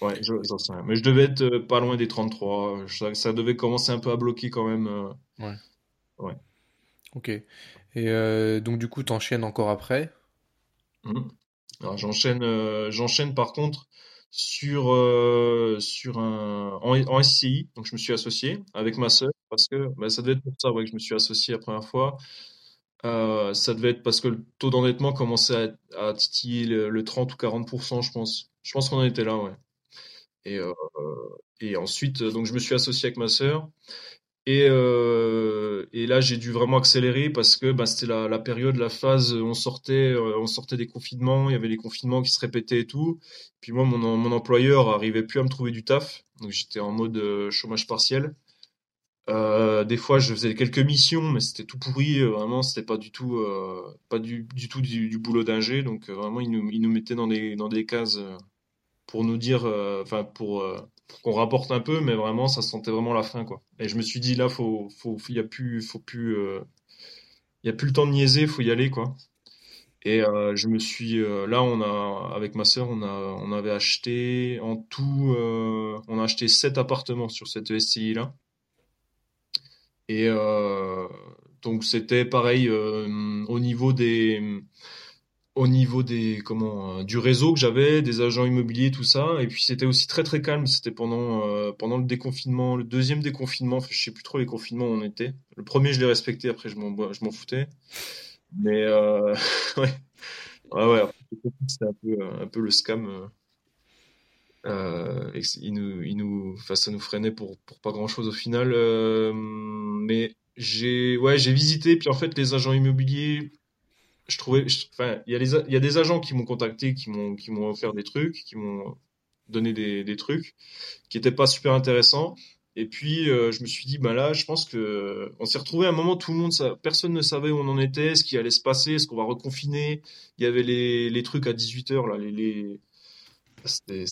Ouais, j'en sais rien. Mais je devais être pas loin des 33. Ça, ça, devait commencer un peu à bloquer quand même. Ouais. Ouais. Ok. Et donc, du coup, t'enchaînes encore après? Mmh. J'enchaîne, j'enchaîne par contre sur, euh, sur un, en, SCI. Donc, je me suis associé avec ma sœur parce que bah, ça devait être pour ça que je me suis associé la première fois. Euh, ça devait être parce que le taux d'endettement commençait à, titiller le, 30 ou 40%, je pense. Je pense qu'on en était là, ouais. Et, euh, et ensuite, donc, je me suis associé avec ma sœur. Et, euh, et là, j'ai dû vraiment accélérer parce que bah, c'était la, période, la phase, on sortait, euh, on sortait des confinements, il y avait les confinements qui se répétaient et tout. Puis moi, mon, employeur arrivait plus à me trouver du taf, donc j'étais en mode euh, chômage partiel. Des fois, je faisais quelques missions, mais c'était tout pourri. Vraiment, c'était pas du tout, pas du, tout du, du boulot d'ingé. Donc vraiment, ils nous, ils nous mettaient dans des, dans des cases pour nous dire, enfin pour pour qu'on rapporte un peu, mais vraiment, ça sentait vraiment la fin, quoi. Et je me suis dit, là, faut, faut, y a plus, faut plus, euh, y a plus le temps de niaiser, faut y aller, quoi. Et euh, je me suis, euh, là, on a, avec ma sœur, on a, on avait acheté en tout, on a acheté sept appartements sur cette SCI là. Et donc c'était pareil au niveau des au niveau des comment euh, du réseau que j'avais, des agents immobiliers, tout ça. Et puis c'était aussi très très calme. C'était pendant euh, pendant le déconfinement, le deuxième déconfinement. je sais plus trop les confinements où on était. Le premier je l'ai respecté, après je m'en je m'en foutais. Mais euh, ouais ouais ouais. Un peu un peu le scam. Euh, il nous, il nous, enfin, ça nous freinait pour, pour pas grand chose au final. mais j'ai, ouais, j'ai visité. Puis en fait, les agents immobiliers, je trouvais, enfin, il y a des, agents qui m'ont contacté, qui m'ont, qui m'ont offert des trucs, qui m'ont donné des, des trucs qui étaient pas super intéressants. Et puis, euh, je me suis dit, bah là, je pense que on s'est retrouvé à un moment, tout le monde, ça, personne ne savait où on en était, ce qui allait se passer, est-ce qu'on va reconfiner. Il y avait les, les trucs à 18 h là, les, les, c'était,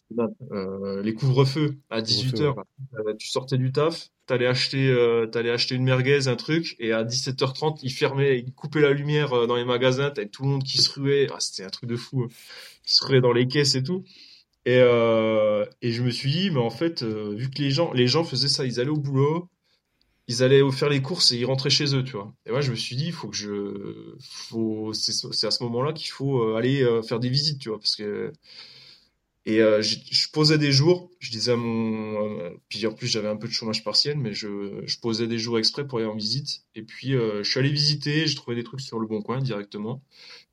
euh, les couvre-feux à 18 h euh, tu sortais du taf, t'allais acheter, euh, t'allais acheter une merguez, un truc, et à 17h30, ils fermaient, ils coupaient la lumière dans les magasins, t'avais tout le monde qui se ruait, ah, c'était un truc de fou, hein. qui se ruait dans les caisses et tout. Et, euh, et je me suis dit, mais en fait, vu que les gens, les gens faisaient ça, ils allaient au boulot, ils allaient faire les courses et ils rentraient chez eux, tu vois. Et moi, je me suis dit, il faut que je, faut, c'est à ce moment-là qu'il faut aller faire des visites, tu vois, parce que et euh, je, posais des jours, je disais à mon... Euh, puis en plus j'avais un peu de chômage partiel, mais je, posais des jours exprès pour aller en visite. Et puis euh, je suis allé visiter, j'ai trouvé des trucs sur le Bon Coin directement.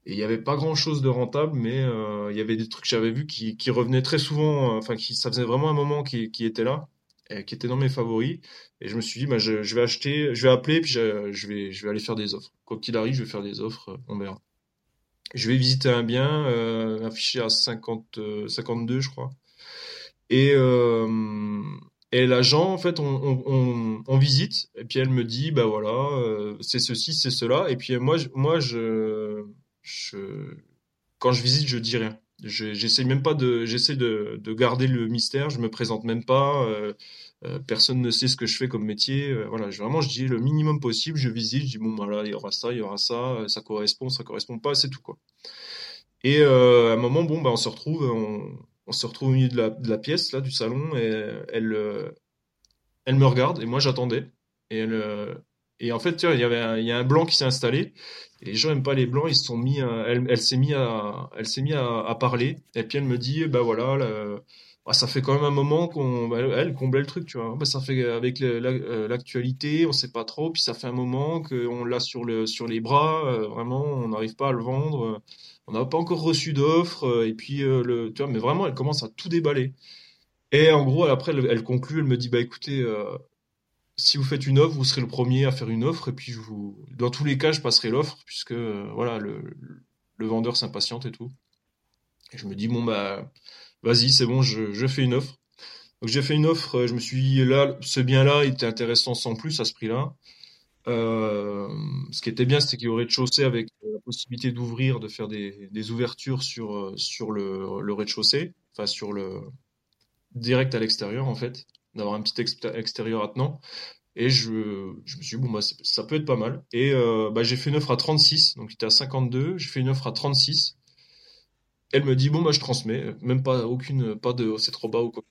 Et il n'y avait pas grand-chose de rentable, mais il y avait des trucs que j'avais vus qui, revenaient très souvent, enfin qui ça faisait vraiment un moment qui, qui était là, et qui était dans mes favoris. Et je me suis dit, bah, je, vais acheter, je vais appeler, puis je, je, vais, je vais aller faire des offres. Quoi qu'il arrive, je vais faire des offres, on verra je vais visiter un bien euh, affiché à 50, 52, euh, je crois. Et, euh, et l'agent, en fait, on, visite, et puis elle me dit, bah voilà, c'est ceci, c'est cela. Et puis moi, moi je, quand je visite, je dis rien. J'essaie même pas de, j'essaie de, garder le mystère. Je me présente même pas. Euh, euh, personne ne sait ce que je fais comme métier. Euh, voilà, vraiment, je dis le minimum possible. Je visite, je dis bon, voilà, il y aura ça, il y aura ça, ça correspond, ça correspond pas, c'est tout quoi. Et euh, à un moment, bon, bah, on se retrouve, on, se retrouve au milieu de la, de la, pièce là, du salon, et elle, elle me regarde et moi j'attendais. Et en fait, il y avait, un, y a un blanc qui s'est installé. Et les gens aiment pas les blancs, ils sont mis, elle, elle s'est mis à, mis à, parler. Et puis elle me dit, bah voilà. Là, bah, ça fait quand même un moment qu'on bah, elle comblait le truc tu vois. Bah, ça fait avec euh, l'actualité on sait pas trop puis ça fait un moment qu'on l'a sur le sur les bras euh, vraiment on n'arrive pas à le vendre. On n'a pas encore reçu d'offre euh, et puis le tu vois mais vraiment elle commence à tout déballer. Et en gros après elle, conclut elle me dit bah écoutez si vous faites une offre vous serez le premier à faire une offre et puis dans tous les cas je passerai l'offre puisque voilà le, le vendeur s'impatiente et tout. Et je me dis bon bah vas-y, c'est bon, je, fais une offre. Donc j'ai fait une offre, euh, je me suis dit, là, ce bien-là, était intéressant sans plus à ce prix-là. Euh, ce qui était bien, c'était qu'il y aurait de chaussée avec la possibilité d'ouvrir, de faire des, ouvertures sur, euh, sur le, rez-de-chaussée, enfin sur le direct à l'extérieur en fait, d'avoir un petit extérieur attenant. Et je, me suis dit, bon, bah, ça peut être pas mal. Et euh, bah, j'ai fait une offre à 36, donc il était à 52, j'ai fait une offre à 36. Elle me dit bon bah je transmets, même pas aucune, pas de c'est trop bas ou quoi.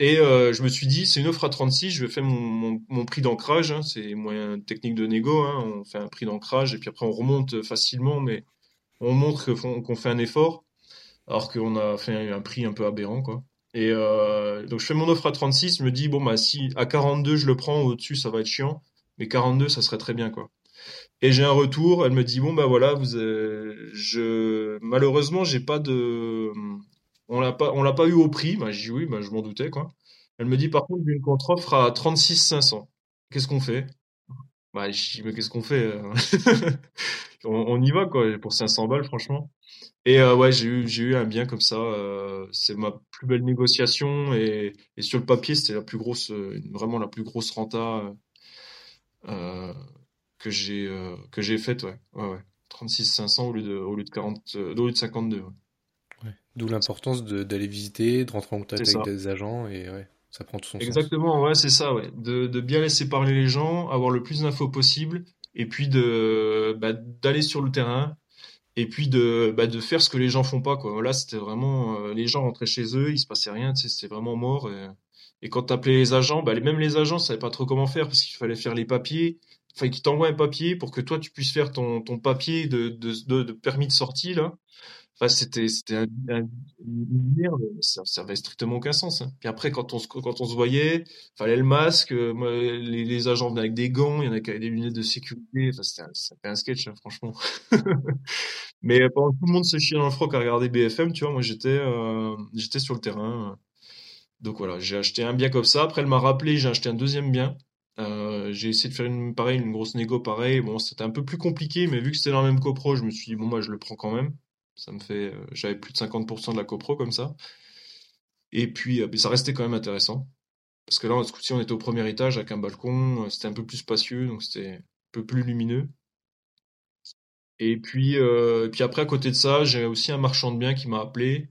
Et euh, je me suis dit, c'est une offre à 36, je vais faire mon prix d'ancrage, hein, c'est moyen technique de négo, hein, on fait un prix d'ancrage et puis après on remonte facilement, mais on montre qu'on fait un effort, alors qu'on a fait un prix un peu aberrant, quoi. Et euh, donc je fais mon offre à 36, je me dis, bon bah si à 42 je le prends, au-dessus ça va être chiant, mais 42 ça serait très bien, quoi. Et j'ai un retour, elle me dit, bon bah voilà, vous, euh, je malheureusement j'ai pas de on l'a pas, on l'a pas eu au prix. Bah, j'ai dit oui, bah, je m'en doutais, quoi. Elle me dit, par contre, une contre-offre à 36 500. Qu'est-ce qu'on fait? Bah, je dis, mais qu'est-ce qu'on fait? Euh? On, y va, quoi, pour 500 balles, franchement. Et euh, ouais, j'ai eu, j'ai eu un bien comme ça. C'est ma plus belle négociation et, et sur le papier, c'était la plus grosse, vraiment la plus grosse renta que j'ai que j'ai faite, ouais. ouais, ouais. 36 500 au lieu de au lieu de 40, au lieu de 52. Ouais. D'où l'importance d'aller visiter, de rentrer en contact avec des agents et ouais, ça prend tout son Exactement, sens. Exactement, ouais, c'est ça, ouais. De, de, bien laisser parler les gens, avoir le plus d'infos possible et puis de bah, d'aller sur le terrain et puis de bah, de faire ce que les gens font pas quoi. Là, c'était vraiment euh, les gens rentraient chez eux, il se passait rien, tu c'était vraiment mort et, et quand t'appelais les agents, bah, même les agents savaient pas trop comment faire parce qu'il fallait faire les papiers, il fallait qu'ils t'envoient un papier pour que toi tu puisses faire ton, ton papier de, de, permis de sortie là Enfin, c'était c'était un, merde, ça, ça avait strictement aucun sens. Hein. Puis après, quand on se quand on se voyait, fallait le masque. Euh, moi, les, agents venaient avec des gants, il y en a qui avaient des lunettes de sécurité. Enfin, c'était un, un sketch, hein, franchement. Mais euh, pendant que tout le monde se chiait dans le froc à regarder BFM, tu vois, moi j'étais euh, j'étais sur le terrain. Donc voilà, j'ai acheté un bien comme ça. Après, elle m'a rappelé, j'ai acheté un deuxième bien. Euh, j'ai essayé de faire une pareil, une grosse négo pareil. Bon, c'était un peu plus compliqué, mais vu que c'était dans le même copro, je me suis dit bon, moi, je le prends quand même. Ça me fait, euh, j'avais plus de 50% de la copro comme ça. Et puis, euh, ça restait quand même intéressant. Parce que là, ce coup-ci, on était au premier étage avec un balcon, c'était un peu plus spacieux, donc c'était un peu plus lumineux. Et puis, euh, puis après, à côté de ça, j'ai aussi un marchand de biens qui m'a appelé.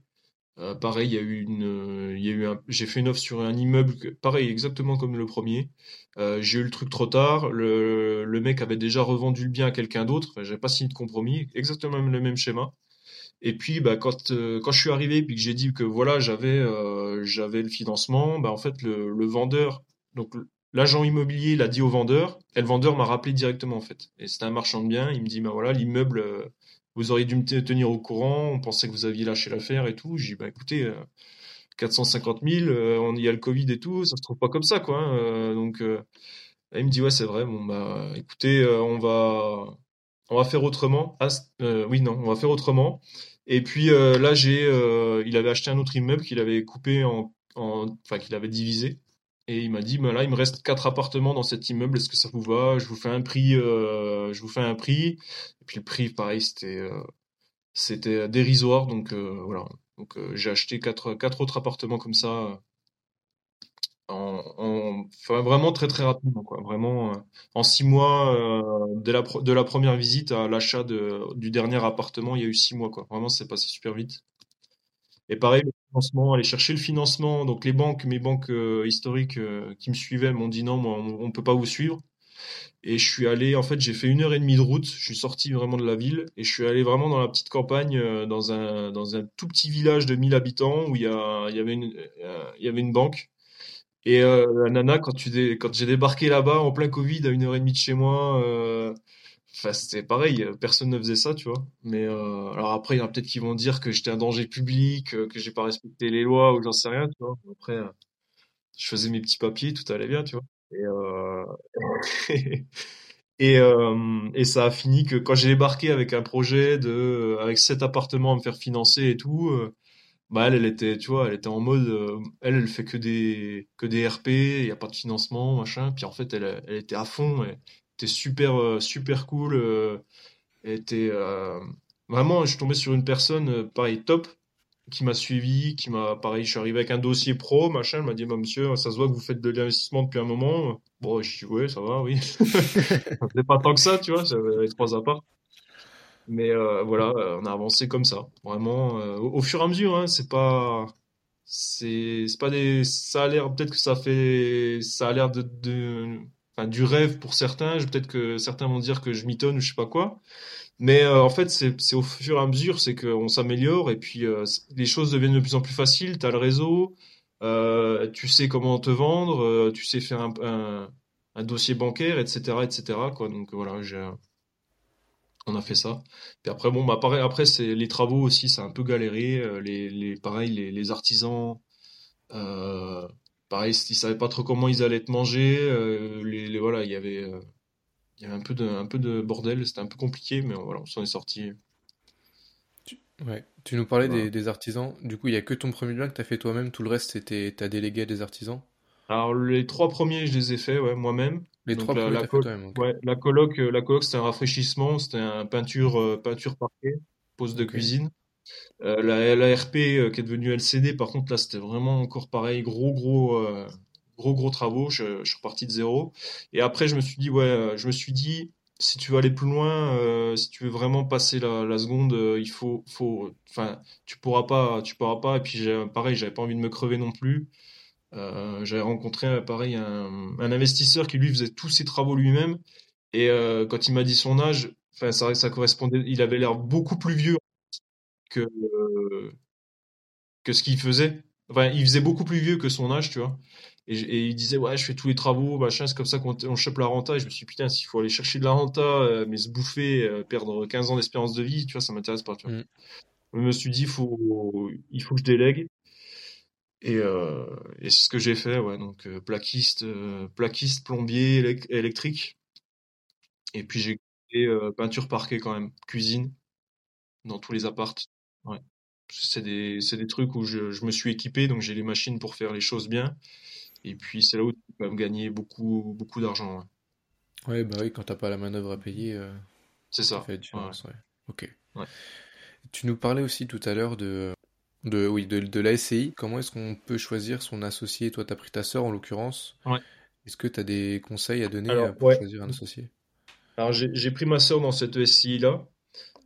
Euh, pareil, il y a eu une, il y a eu un, j'ai fait une offre sur un immeuble, pareil, exactement comme le premier. Euh, j'ai eu le truc trop tard. Le, le mec avait déjà revendu le bien à quelqu'un d'autre. Enfin, j'avais pas signé de compromis. Exactement le même schéma. Et puis, bah, quand, euh, quand je suis arrivé puis que j'ai dit que voilà, j'avais euh, j'avais le financement, bah, en fait, le, le vendeur, donc l'agent immobilier l'a dit au vendeur, et le vendeur m'a rappelé directement, en fait. Et c'était un marchand de biens, il me dit, bah voilà, l'immeuble, euh, vous auriez dû me tenir au courant, on pensait que vous aviez lâché l'affaire et tout. J'ai dit, bah écoutez, 450 000, on y a le Covid et tout, ça se trouve pas comme ça, quoi. Hein, donc, il me dit, ouais, c'est vrai, bon, bah écoutez, on va on va faire autrement. Ah, oui, non, on va faire autrement. Et puis euh, là, j'ai, euh, il avait acheté un autre immeuble qu'il avait coupé en, enfin qu'il avait divisé. Et il m'a dit, ben là, il me reste quatre appartements dans cet immeuble. Est-ce que ça vous va? Je vous fais un prix. Euh, je vous fais un prix. Et puis le prix, pareil, c'était c'était dérisoire. Donc voilà. Donc j'ai acheté quatre quatre autres appartements comme ça en, vraiment très très rapidement quoi vraiment euh, en six mois euh, de la de la première visite à l'achat de du dernier appartement il y a eu six mois quoi vraiment c'est passé super vite et pareil aller chercher le financement. Donc les banques mes banques euh, historiques qui me suivaient m'ont dit non moi, on, on, peut pas vous suivre. Et je suis allé en fait j'ai fait une heure et demie de route. Je suis sorti vraiment de la ville et je suis allé vraiment dans la petite campagne dans un dans un tout petit village de 1000 habitants où il y y avait une y avait une banque. Et euh, la nana, quand, dé... quand j'ai débarqué là-bas en plein Covid à une heure et demie de chez moi, euh... enfin, c'était pareil, personne ne faisait ça, tu vois. Mais euh... alors après, il y en a peut-être qui vont dire que j'étais un danger public, euh, que j'ai pas respecté les lois ou j'en sais rien, tu vois. Après, euh, je faisais mes petits papiers, tout allait bien, tu vois. Et, euh... euh, ça a fini que quand j'ai débarqué avec un projet de, avec sept appartements à me faire financer et tout, euh, bah elle, était, elle était en mode, euh, elle, elle fait que des, que des RP, il y a pas de financement, machin. Puis en fait, elle, était à fond, était super, euh, super cool. Euh, elle était vraiment, je suis tombé sur une personne, pareil, top, qui m'a suivi, qui m'a, pareil, je suis arrivé avec un dossier pro, machin. Elle m'a dit, bah, monsieur, ça se voit que vous faites de l'investissement depuis un moment. Bon, je dis, ouais, ça va, oui. ça faisait pas tant que ça, tu vois, j'avais trois apparts. Mais euh, voilà, euh, on a avancé comme ça, vraiment euh, au, au, fur et à mesure. Hein, c'est pas, c'est, c'est pas des, ça a l'air peut-être que ça fait, ça a l'air de, de enfin, du rêve pour certains. Peut-être que certains vont dire que je mitonne ou je sais pas quoi. Mais en fait, c'est au fur et à mesure, c'est qu'on s'améliore et puis les choses deviennent de plus en plus faciles. Tu as le réseau, tu sais comment te vendre, tu sais faire un, dossier bancaire, etc., etc. Donc voilà, on a fait ça. Puis après, bon, bah, après, les travaux aussi, c'est un peu galéré. Euh, les, pareil, les, artisans, euh, pareil, ils savaient pas trop comment ils allaient être mangés. Euh, les, voilà, il y avait, euh, il y avait un peu de, un peu de bordel. C'était un peu compliqué, mais voilà, on s'en est sorti. Tu, ouais. tu nous parlais des, des, artisans. Du coup, il y a que ton premier bien que tu as fait toi-même. Tout le reste, c'était t'as délégué à des artisans? Alors les trois premiers, je les ai faits ouais, moi-même. Les Donc trois la, premiers, la, t'as fait col- toi-même. ok. ouais, la coloc, euh, la coloc, c'était un rafraîchissement, c'était un peinture, euh, peinture parquet, pose de cuisine. Euh, la, la RP euh, qui est devenue LCD, par contre là, c'était vraiment encore pareil, gros gros euh, gros gros travaux. Je, suis reparti de zéro. Et après, je me suis dit ouais, je me suis dit si tu veux aller plus loin, si tu veux vraiment passer la, seconde, il faut faut, enfin, tu pourras pas, tu pourras pas. Et puis pareil, j'avais pas envie de me crever non plus. J'avais rencontré pareil un, investisseur qui lui faisait tous ses travaux lui-même et quand il m'a dit son âge, enfin ça correspondait, il avait l'air beaucoup plus vieux que euh, que ce qu'il faisait. Enfin, il faisait beaucoup plus vieux que son âge, tu vois. Et, il disait ouais, je fais tous les travaux, machin, c'est comme ça qu'on on chope la renta. Et je me suis dit, putain, s'il faut aller chercher de la renta, euh, mais se bouffer, euh, perdre 15 ans d'espérance de vie, tu vois, ça m'intéresse pas, tu vois. Mm. Je me suis dit, faut, il faut que je délègue. Et, euh, et c'est ce que j'ai fait, ouais. Donc plaquiste, plaquiste, plombier, élec- électrique. Et puis j'ai euh, peinture parquet quand même, cuisine dans tous les appartes. Ouais. C'est des, trucs où je, je me suis équipé, donc j'ai les machines pour faire les choses bien. Et puis c'est là où tu peux me gagner beaucoup, beaucoup d'argent. ouais. Ouais, bah oui, quand t'as pas la main-d'œuvre à payer, euh, C'est ça fait Ouais. Ok. Tu nous parlais aussi tout à l'heure de, de, oui, de, de la SCI. Comment est-ce qu'on peut choisir son associé? Toi, t'as pris ta sœur en l'occurrence. Ouais. Est-ce que t'as des conseils à donner euh, Alors, pour choisir un associé? Alors j'ai pris ma sœur dans cette SCI-là.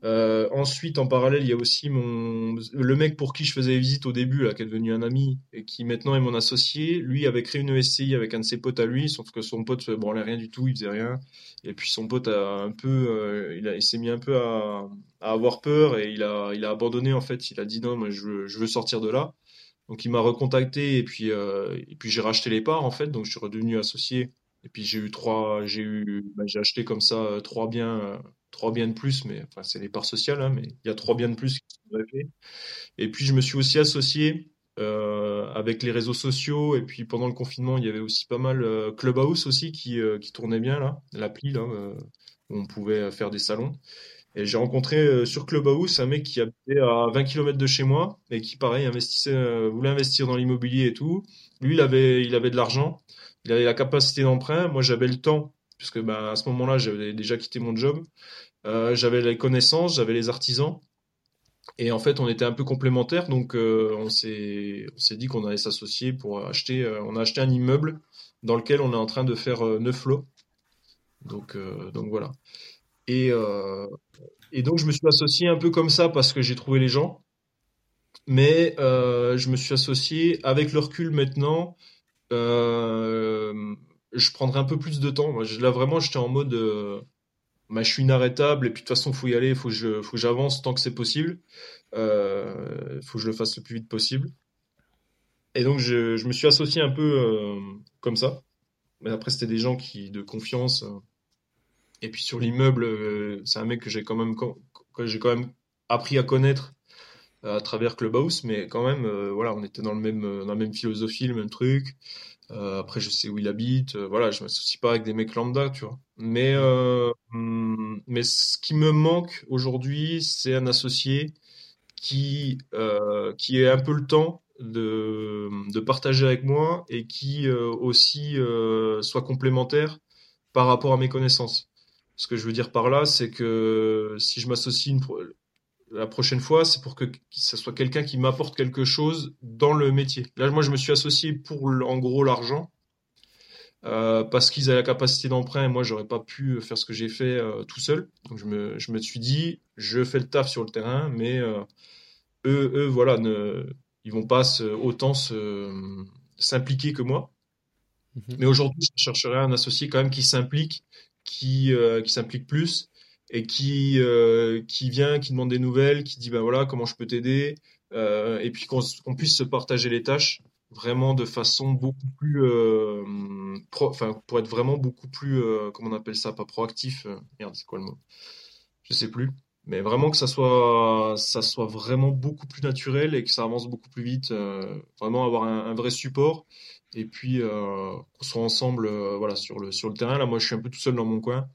Euh, ensuite, en parallèle, il y a aussi mon le mec pour qui je faisais les visites au début, là, qui est devenu un ami et qui maintenant est mon associé. Lui avait créé une SCI avec un de ses potes à lui, sauf que son pote se branlait rien du tout, il faisait rien. Et puis son pote a un peu, euh, il s'est mis un peu à, avoir peur et il a, il a abandonné en fait. Il a dit non, moi je veux, je veux sortir de là. Donc il m'a recontacté et puis, euh, et puis j'ai racheté les parts en fait, donc je suis redevenu associé. Et puis j'ai eu trois, j'ai eu, bah, j'ai acheté comme ça trois biens, trois biens de plus, mais enfin c'est les parts sociales, hein, mais il y a trois biens de plus qui sont greffés. Et puis je me suis aussi associé euh, avec les réseaux sociaux. Et puis pendant le confinement, il y avait aussi pas mal euh, Clubhouse aussi qui, euh, qui tournait bien là, l'appli là où on pouvait faire des salons. Et j'ai rencontré sur Clubhouse un mec qui habitait à 20 km de chez moi et qui, pareil, investissait, voulait investir dans l'immobilier et tout. Lui, il avait, il avait de l'argent, il avait la capacité d'emprunt. Moi, j'avais le temps, puisque ben, à ce moment-là, j'avais déjà quitté mon job. Euh, j'avais les connaissances, j'avais les artisans. Et en fait, on était un peu complémentaires, donc euh, on s'est, dit qu'on allait s'associer pour acheter. euh, on a acheté un immeuble dans lequel on est en train de faire neuf lots. Donc, donc voilà. Et, et donc, je me suis associé un peu comme ça parce que j'ai trouvé les gens. Mais je me suis associé avec le recul maintenant. Je prendrai un peu plus de temps. Moi, là, vraiment, j'étais en mode, euh, bah, je suis inarrêtable et puis de toute façon, faut y aller, je, faut que j'avance tant que c'est possible. Euh, faut que je le fasse le plus vite possible. Et donc, je, me suis associé un peu euh, comme ça. Mais après, c'était des gens qui de confiance. Et puis sur l'immeuble, c'est un mec que j'ai quand même, appris à connaître à travers Clubhouse, mais quand même, voilà, on était dans le même, dans la même philosophie, le même truc. Euh, après, je sais où il habite. euh, voilà, je m'associe pas avec des mecs lambda, tu vois. Mais, euh, hum, mais ce qui me manque aujourd'hui, c'est un associé qui, euh, qui ait un peu le temps de, de partager avec moi et qui aussi soit complémentaire par rapport à mes connaissances. Ce que je veux dire par là, c'est que si je m'associe une la prochaine fois, c'est pour que ce soit quelqu'un qui m'apporte quelque chose dans le métier. Là, moi, je me suis associé pour, en gros, l'argent, euh, parce qu'ils avaient la capacité d'emprunt et moi, j'aurais pas pu faire ce que j'ai fait euh, tout seul. Donc, je me, je me suis dit, je fais le taf sur le terrain, mais euh, eux, eux, voilà, ne, ils vont pas se- autant s'impliquer que moi. Mhm. Mais aujourd'hui, je chercherais un associé quand même qui s'implique, qui, qui s'implique plus. Et qui euh, qui vient, qui demande des nouvelles, qui dit bah voilà comment je peux t'aider, euh, et puis qu'on puisse se partager les tâches vraiment de façon beaucoup plus euh, enfin pour être vraiment beaucoup plus comment on appelle ça pas proactif merde c'est quoi le mot? Je sais plus mais vraiment que ça soit ça soit vraiment beaucoup plus naturel et que ça avance beaucoup plus vite vraiment avoir un, vrai support et puis qu'on soit ensemble voilà sur le sur le terrain. Là moi je suis un peu tout seul dans mon coin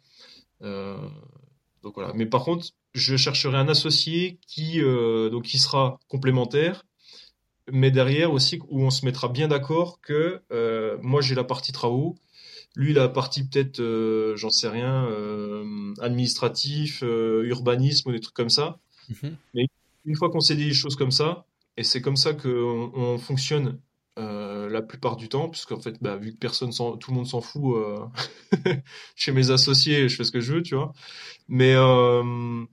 donc voilà. Mais par contre, je chercherai un associé qui, euh, donc, qui sera complémentaire, mais derrière aussi où on se mettra bien d'accord que euh, moi j'ai la partie travaux, lui la partie peut-être, euh, j'en sais rien, administratif, urbanisme ou des trucs comme ça. Mhm. Mais une fois qu'on s'est dit des choses comme ça, et c'est comme ça qu'on on fonctionne la plupart du temps, puisqu'en fait, bah, vu que personne, tout le monde s'en fout chez mes associés, je fais ce que je veux, tu vois. Mais euh,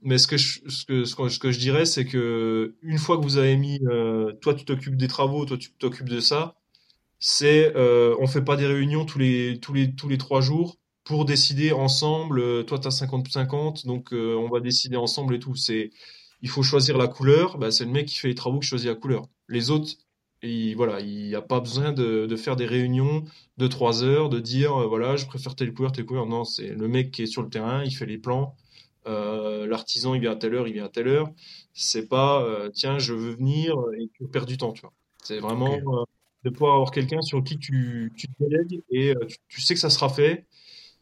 mais ce que je, dirais c'est que une fois que vous avez mis euh, toi tu t'occupes des travaux, toi tu t'occupes de ça, c'est euh, on fait pas des réunions tous les trois jours pour décider ensemble. Euh, toi tu as 50-50 donc euh, on va décider ensemble et tout. C'est il faut choisir la couleur. Bah, c'est le mec qui fait les travaux qui choisit la couleur. Les autres et voilà, il n'y a pas besoin de, de, faire des réunions de trois heures, de dire euh, voilà, je préfère telle couleur, telle couleur. Non, c'est le mec qui est sur le terrain, il fait les plans. Euh, L'artisan, il vient à telle heure, il vient à telle heure. C'est pas euh, tiens, je veux venir et tu perds du temps, tu vois. C'est vraiment euh, de pouvoir avoir quelqu'un sur qui tu, tu te délègues et tu, tu, sais que ça sera fait.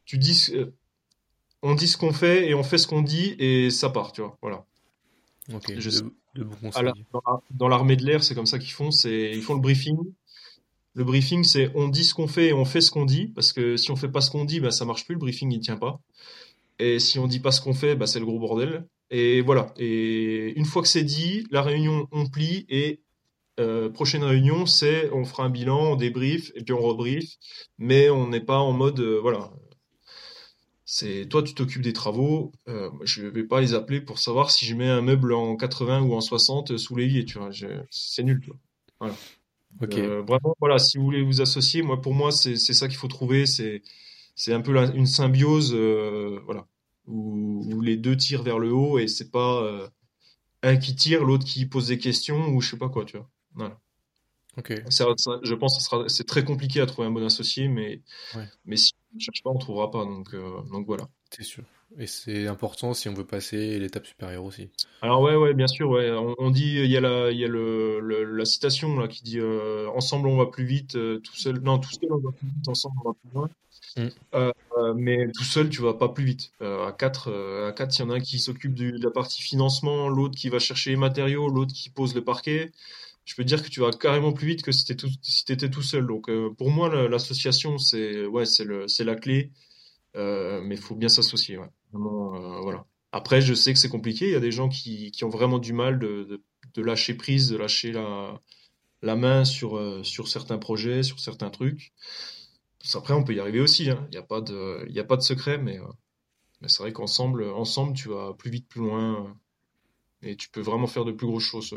Tu dis, on dit ce qu'on fait et on fait ce qu'on dit et ça part, tu vois. Voilà. Ok. Je sais dans l'armée de l'air, c'est comme ça qu'ils font. C'est ils font le briefing. Le briefing, c'est on dit ce qu'on fait et on fait ce qu'on dit, parce que si on fait pas ce qu'on dit, bah ça marche plus. Le briefing il tient pas. Et si on dit pas ce qu'on fait, bah c'est le gros bordel. Et voilà. Et une fois que c'est dit, la réunion on plie et euh, prochaine réunion, c'est on fera un bilan, on débrief et puis on rebrief, mais on n'est pas en mode euh, voilà c'est toi, tu t'occupes des travaux. Euh, je vais pas les appeler pour savoir si je mets un meuble en 80 ou en 60 sous l'évier. Tu vois, c'est nul. Tu vois. Voilà. Ok. Euh, vraiment, voilà, si vous voulez vous associer, moi, pour moi, c'est ça qu'il faut trouver. C'est c'est un peu une symbiose, euh, voilà, où, où, les deux tirent vers le haut et c'est pas euh, un qui tire, l'autre qui pose des questions ou je sais pas quoi. Tu vois. Voilà. Ça, je pense que c'est très compliqué à trouver un bon associé, mais, ouais. mais si on ne cherche pas, on ne trouvera pas. Donc, euh, donc voilà. C'est sûr. Et c'est important si on veut passer l'étape supérieure aussi. Alors ouais, ouais, bien sûr. Ouais. On, on dit, il y a la, il y a le, le, la citation là qui dit euh, ensemble on va plus vite, euh, tout seul, non, tout seul on va plus vite, ensemble on va plus loin. Mm. Euh, mais tout seul tu vas pas plus vite. À quatre, à quatre, il y en a un qui s'occupe de la partie financement, l'autre qui va chercher les matériaux, l'autre qui pose le parquet je peux dire que tu vas carrément plus vite que si tu étais tout seul. Donc euh, pour moi, l'association, c'est ouais, la clé, euh, mais il faut bien s'associer. Euh, voilà. Après, je sais que c'est compliqué. Il y a des gens qui, qui ont vraiment du mal de, de, lâcher prise, de lâcher la, la main sur, sur certains projets, sur certains trucs. Après, on peut y arriver aussi. Hein. Il n'y a, pas de, a pas de secret, mais, mais c'est vrai qu'ensemble, ensemble, tu vas plus vite, plus loin. et tu peux vraiment faire de plus grosses choses.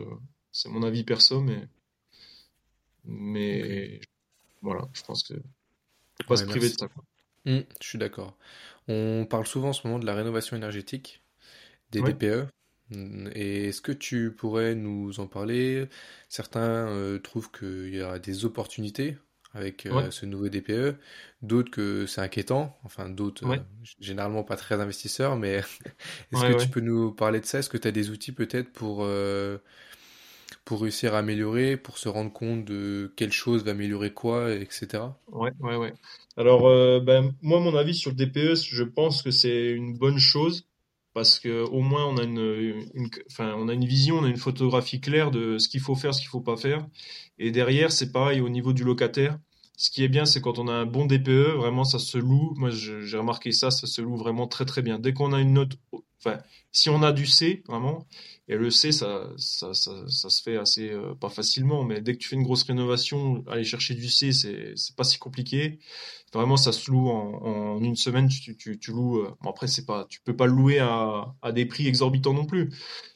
C'est mon avis perso, mais, mais voilà, je pense que faut pas se priver de ça. Mmh, je suis d'accord. On parle souvent en ce moment de la rénovation énergétique des DPE. Et est-ce que tu pourrais nous en parler? Certains euh, trouvent qu'il y a des opportunités avec euh, ce nouveau DPE, d'autres que c'est inquiétant, enfin d'autres euh, généralement pas très investisseurs, mais est-ce que tu peux nous parler de ça? Est-ce que tu as des outils peut-être pour pour réussir à améliorer, pour se rendre compte de quelle chose va améliorer quoi, etc. Ouais, ouais, ouais. Alors, euh, ben, moi, mon avis sur le DPE, je pense que c'est une bonne chose parce que au moins on a une, une, on a une vision, on a une photographie claire de ce qu'il faut faire, ce qu'il faut pas faire. Et derrière, c'est pareil au niveau du locataire. Ce qui est bien, c'est quand on a un bon DPE, vraiment, ça se loue. Moi, j'ai remarqué ça, ça se loue vraiment très très bien. Dès qu'on a une note, enfin, si on a du C, vraiment, et le C, ça, ça, ça, se fait assez, euh, pas facilement, mais dès que tu fais une grosse rénovation, aller chercher du C, c'est, pas si compliqué. Vraiment, ça se loue en, une semaine, tu, tu, tu loues. Euh, bon, après, c'est pas, tu peux pas le louer à, à des prix exorbitants non plus,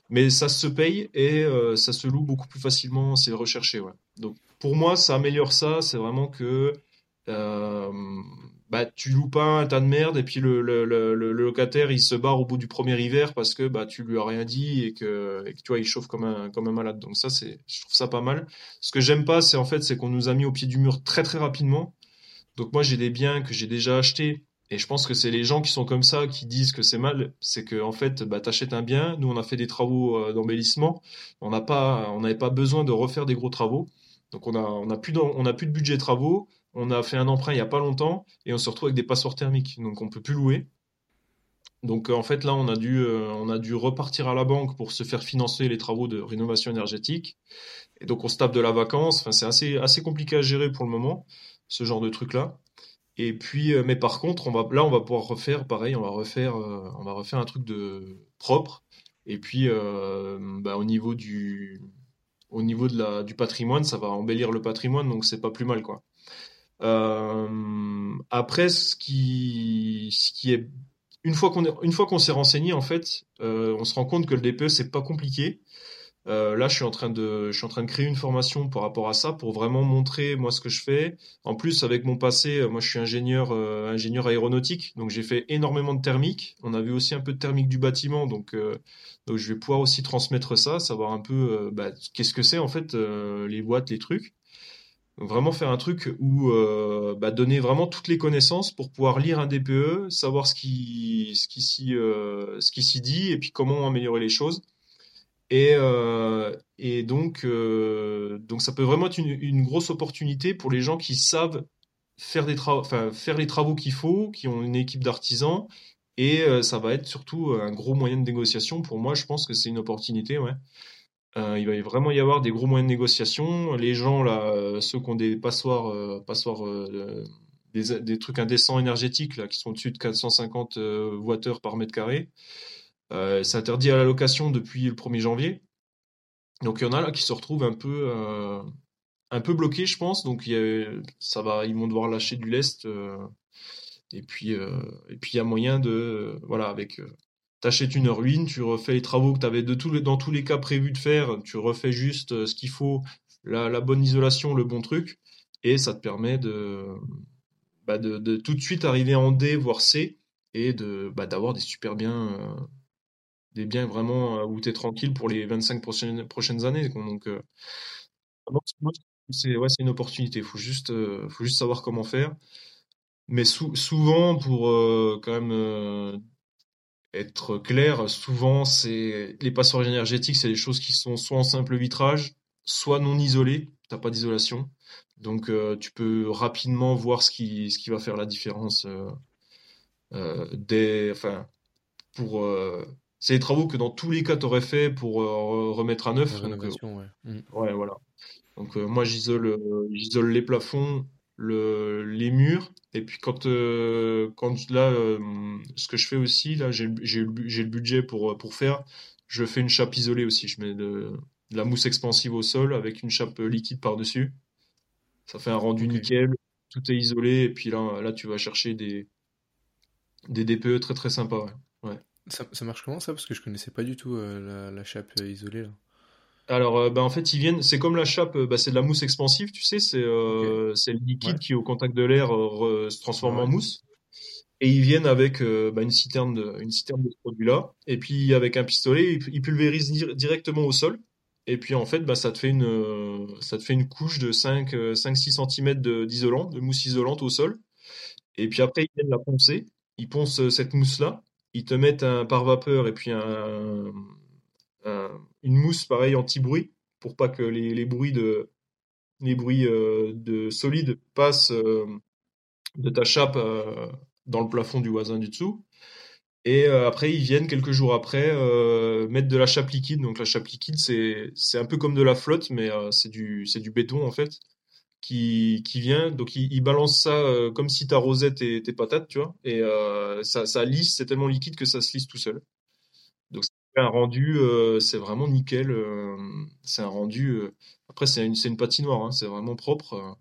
mais ça se paye et euh, ça se loue beaucoup plus facilement, c'est recherché, ouais. Donc, pour moi, ça améliore ça, c'est vraiment que bah tu loues pas un tas de merde et puis le, locataire il se barre au bout du premier hiver parce que bah tu lui as rien dit et que, et tu vois il chauffe comme un malade. Donc ça c'est je trouve ça pas mal. Ce que j'aime pas c'est en fait qu'on nous a mis au pied du mur très très rapidement. Donc moi j'ai des biens que j'ai déjà achetés et je pense que c'est les gens qui sont comme ça qui disent que c'est mal, c'est que en fait bah t'achètes un bien, nous on a fait des travaux euh, d'embellissement, on n'a pas n'avait pas besoin de refaire des gros travaux. Donc on a a plus on a plus de budget travaux, on a fait un emprunt il y a pas longtemps et on se retrouve avec des passoires thermiques. Donc on peut plus louer. Donc en fait là on a dû euh, on a dû repartir à la banque pour se faire financer les travaux de rénovation énergétique. Et donc on se tape de la vacance, c'est assez compliqué à gérer pour le moment ce genre de truc là. Et puis euh, mais par contre, là on va pouvoir refaire pareil, on va refaire euh, on va refaire un truc de propre et puis bah, au niveau du au niveau du patrimoine, ça va embellir le patrimoine, donc c'est pas plus mal, quoi. Euh, après, ce qui, est une fois qu'on s'est renseigné, en fait, euh, on se rend compte que le DPE c'est pas compliqué. Euh, là, je suis en train de, créer une formation par rapport à ça pour vraiment montrer moi ce que je fais. En plus, avec mon passé, moi je suis ingénieur, aéronautique, donc j'ai fait énormément de thermique. On a vu aussi un peu de thermique du bâtiment, donc donc je vais pouvoir aussi transmettre ça, savoir un peu bah, qu'est-ce que c'est en fait les boîtes, les trucs vraiment faire un truc où euh, bah, donner vraiment toutes les connaissances pour pouvoir lire un DPE, savoir ce qui ce qui s'y euh, dit et puis comment améliorer les choses. Et, euh, et donc euh, donc ça peut vraiment être une, grosse opportunité pour les gens qui savent faire des faire les travaux qu'il faut, qui ont une équipe d'artisans. Et ça va être surtout un gros moyen de négociation. Pour moi, je pense que c'est une opportunité, ouais. Euh, il va vraiment y avoir des gros moyens de négociation. Les gens, là, euh, ceux qui ont des passoires, euh, passoires des, trucs indécents énergétiques, là, qui sont au-dessus de 450 Wh par mètre carré, c'est interdit à la location depuis le 1er janvier. Donc il y en a là qui se retrouvent un peu, un peu bloqués, je pense. Donc ça va, ils vont devoir lâcher du lest. et puis, et puis il y a moyen de, voilà, avec t'achètes une ruine, tu refais les travaux que tu avais de tous dans tous les cas prévus de faire, tu refais juste euh, ce qu'il faut, la, bonne isolation, le bon truc, et ça te permet de, bah de, de, tout de suite arriver en D, voire C, et de bah, d'avoir des super biens, euh, des biens vraiment euh, où tu es tranquille pour les 25 prochaines, prochaines années. Donc, c'est ouais, une opportunité, il faut juste, faut juste savoir comment faire. Mais souvent, pour quand même être clair, souvent, c'est les passoires énergétiques, c'est des choses qui sont soit en simple vitrage, soit non isolées. T'as pas d'isolation, donc euh, tu peux rapidement voir ce qui ce qui va faire la différence. Euh, euh, des, enfin, pour c'est des travaux que dans tous les cas tu aurais fait pour remettre à neuf. Donc, ouais. Mm. ouais. voilà. Donc moi j'isole j'isole les plafonds, le, les murs. Et puis quand, euh, quand là, euh, ce que je fais aussi, là, j'ai le budget pour, pour faire, je fais une chape isolée aussi. Je mets de, la mousse expansive au sol avec une chape liquide par-dessus. Ça fait un rendu nickel, tout est isolé. Et puis là, là tu vas chercher des, des DPE très très sympas. Ouais. Ça, ça, marche comment ça? Parce que je connaissais pas du tout euh, la, la, chape isolée. Là. Alors, euh, bah, en fait, ils viennent. C'est comme la chape. Euh, bah, c'est de la mousse expansive, tu sais. C'est euh, le liquide qui, au contact de l'air, se transforme en mousse. Et ils viennent avec bah, une citerne de, une citerne de ce produit-là. Et puis avec un pistolet, ils, pulvérisent directement au sol. Et puis en fait, bah, ça te fait une, ça te fait une couche de 5, 5-6 cm d'isolant, de, mousse isolante au sol. Et puis après, ils viennent la poncer. Ils poncent cette mousse-là. Ils te mettent un par vapeur et puis un, une mousse pareil anti-bruit pour pas que les, bruits de les bruits euh, de solide passent euh, de ta chape euh, dans le plafond du voisin du dessous. Et après, ils viennent quelques jours après mettre de la chape liquide. Donc la chape liquide, c'est un peu comme de la flotte, mais c'est du béton en fait qui, vient. Donc ils, balancent ça comme si t'arrosais tes, tes patates, tu vois. Et ça, ça lisse, c'est tellement liquide que ça se lisse tout seul. Un rendu, euh, c'est vraiment nickel. Euh, c'est un rendu. Euh, après, c'est une, une patinoire, hein, c'est vraiment propre.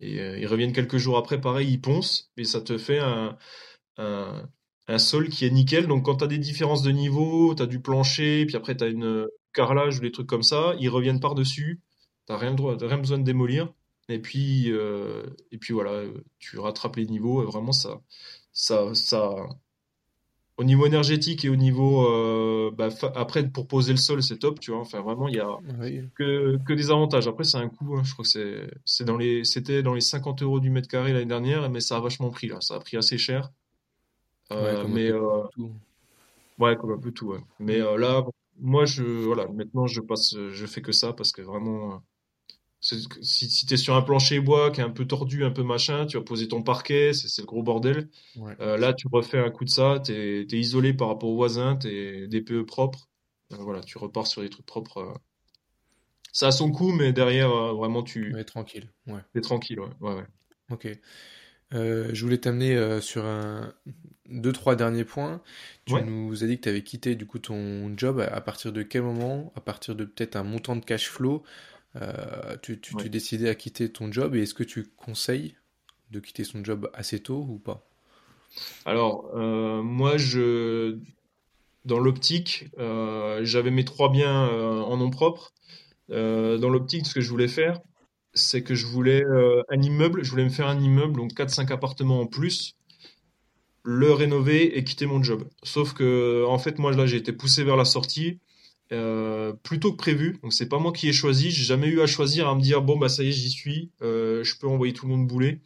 et ils reviennent quelques jours après, pareil, ils poncent, et ça te fait un, un, un sol qui est nickel. Donc, quand tu as des différences de niveau, tu as du plancher, puis après, tu as une carrelage ou des trucs comme ça, ils reviennent par-dessus. Tu rien, rien besoin de démolir. Et puis, et puis voilà, tu rattrapes les niveaux. Et vraiment, ça, ça, ça, au niveau énergétique et au niveau euh, bah, après pour poser le sol c'est top tu vois. Enfin vraiment il y a que, que des avantages. Après c'est un coût hein. je crois que c'est dans les c'était dans les 50 euros du mètre carré l'année dernière mais ça a vachement pris là. Ça a pris assez cher. Euh, ouais, mais euh, ouais comme un peu tout ouais. mais euh, là moi je voilà maintenant je passe je fais que ça parce que vraiment si, si tu es sur un plancher bois qui est un peu tordu, un peu machin, tu vas poser ton parquet, c'est le gros bordel. Euh, là, tu refais un coup de ça, tu es, isolé par rapport aux voisins, tu es des PE propres. Euh, voilà, tu repars sur des trucs propres. Euh. Ça a son coût, mais derrière, vraiment, tu. es tranquille. Ouais. es tranquille, ouais. ouais, ouais. Ok. je voulais t'amener sur un deux trois derniers points. Tu nous as dit que tu avais quitté du coup ton job. À partir de quel moment? À partir de peut-être un montant de cash flow? Euh, tu, tu, décidais à quitter ton job et est-ce que tu conseilles de quitter son job assez tôt ou pas? Alors, euh, moi, je, dans l'optique, euh, j'avais mes trois biens en nom propre. dans l'optique, ce que je voulais faire, c'est que je voulais un immeuble, je voulais me faire un immeuble, donc 4-5 appartements en plus, le rénover et quitter mon job. Sauf que, en fait, moi, là, j'ai été poussé vers la sortie. Euh, plutôt que prévu. Donc c'est pas moi qui ai choisi. J'ai jamais eu à choisir à me dire bon bah ça y est j'y suis. Euh, je peux envoyer tout le monde bouler.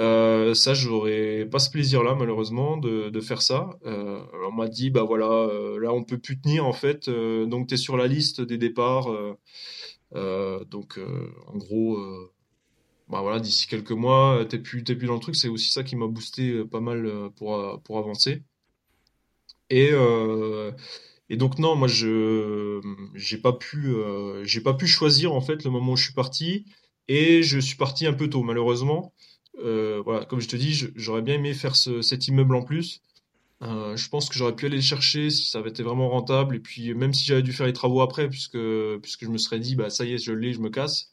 Euh, ça j'aurais pas ce plaisir là malheureusement de, faire ça. Euh, on m'a dit bah voilà là on peut plus tenir en fait. donc tu es sur la liste des départs. donc en gros bah voilà d'ici quelques mois t'es plus t'es plus dans le truc. C'est aussi ça qui m'a boosté pas mal pour pour avancer. Et et donc non, moi je j'ai pas pu euh, j'ai pas pu choisir en fait le moment où je suis parti et je suis parti un peu tôt malheureusement. Euh, voilà, comme je te dis, j'aurais bien aimé faire ce, cet immeuble en plus. Euh, je pense que j'aurais pu aller le chercher si ça avait été vraiment rentable et puis même si j'avais dû faire les travaux après puisque puisque je me serais dit bah ça y est je l'ai je me casse.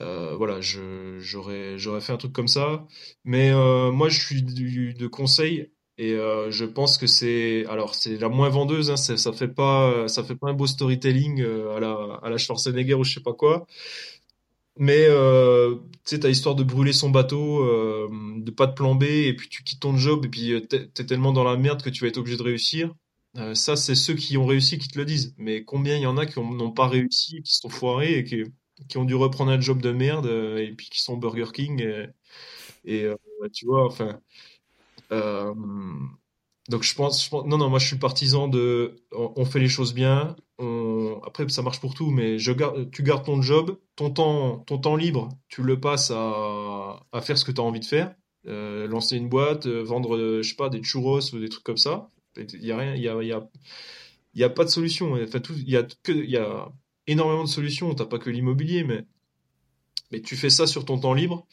Voilà, j'aurais fait un truc comme ça. Mais moi je suis de conseil et euh, je pense que c'est, alors c'est la moins vendeuse, hein, ça fait pas, ça fait pas un beau storytelling euh, à la, à la Schwarzenegger ou je sais pas quoi. Mais euh, tu sais, t'as l'histoire de brûler son bateau, euh, de pas de plan B, et puis tu quittes ton job, et puis t'es es tellement dans la merde que tu vas être obligé de réussir. Ça, c'est ceux qui ont réussi qui te le disent. Mais combien il y en a qui n'ont pas réussi, qui se sont foirés et qui, qui ont dû reprendre un job de merde, et puis qui sont Burger King et tu vois, enfin euh, donc je pense, non, non, moi je suis partisan de, on, fait les choses bien. Après, ça marche pour tout, mais je garde, tu gardes ton job, ton temps, ton temps libre, tu le passes à, faire ce que tu as envie de faire. Euh, lancer une boîte, euh, vendre, je sais pas, des churros ou des trucs comme ça. Il y a rien, il y a, y a, y a pas de solution. Enfin, tout, il y a que, il y a énormément de solutions. T'as pas que l'immobilier, mais, mais tu fais ça sur ton temps libre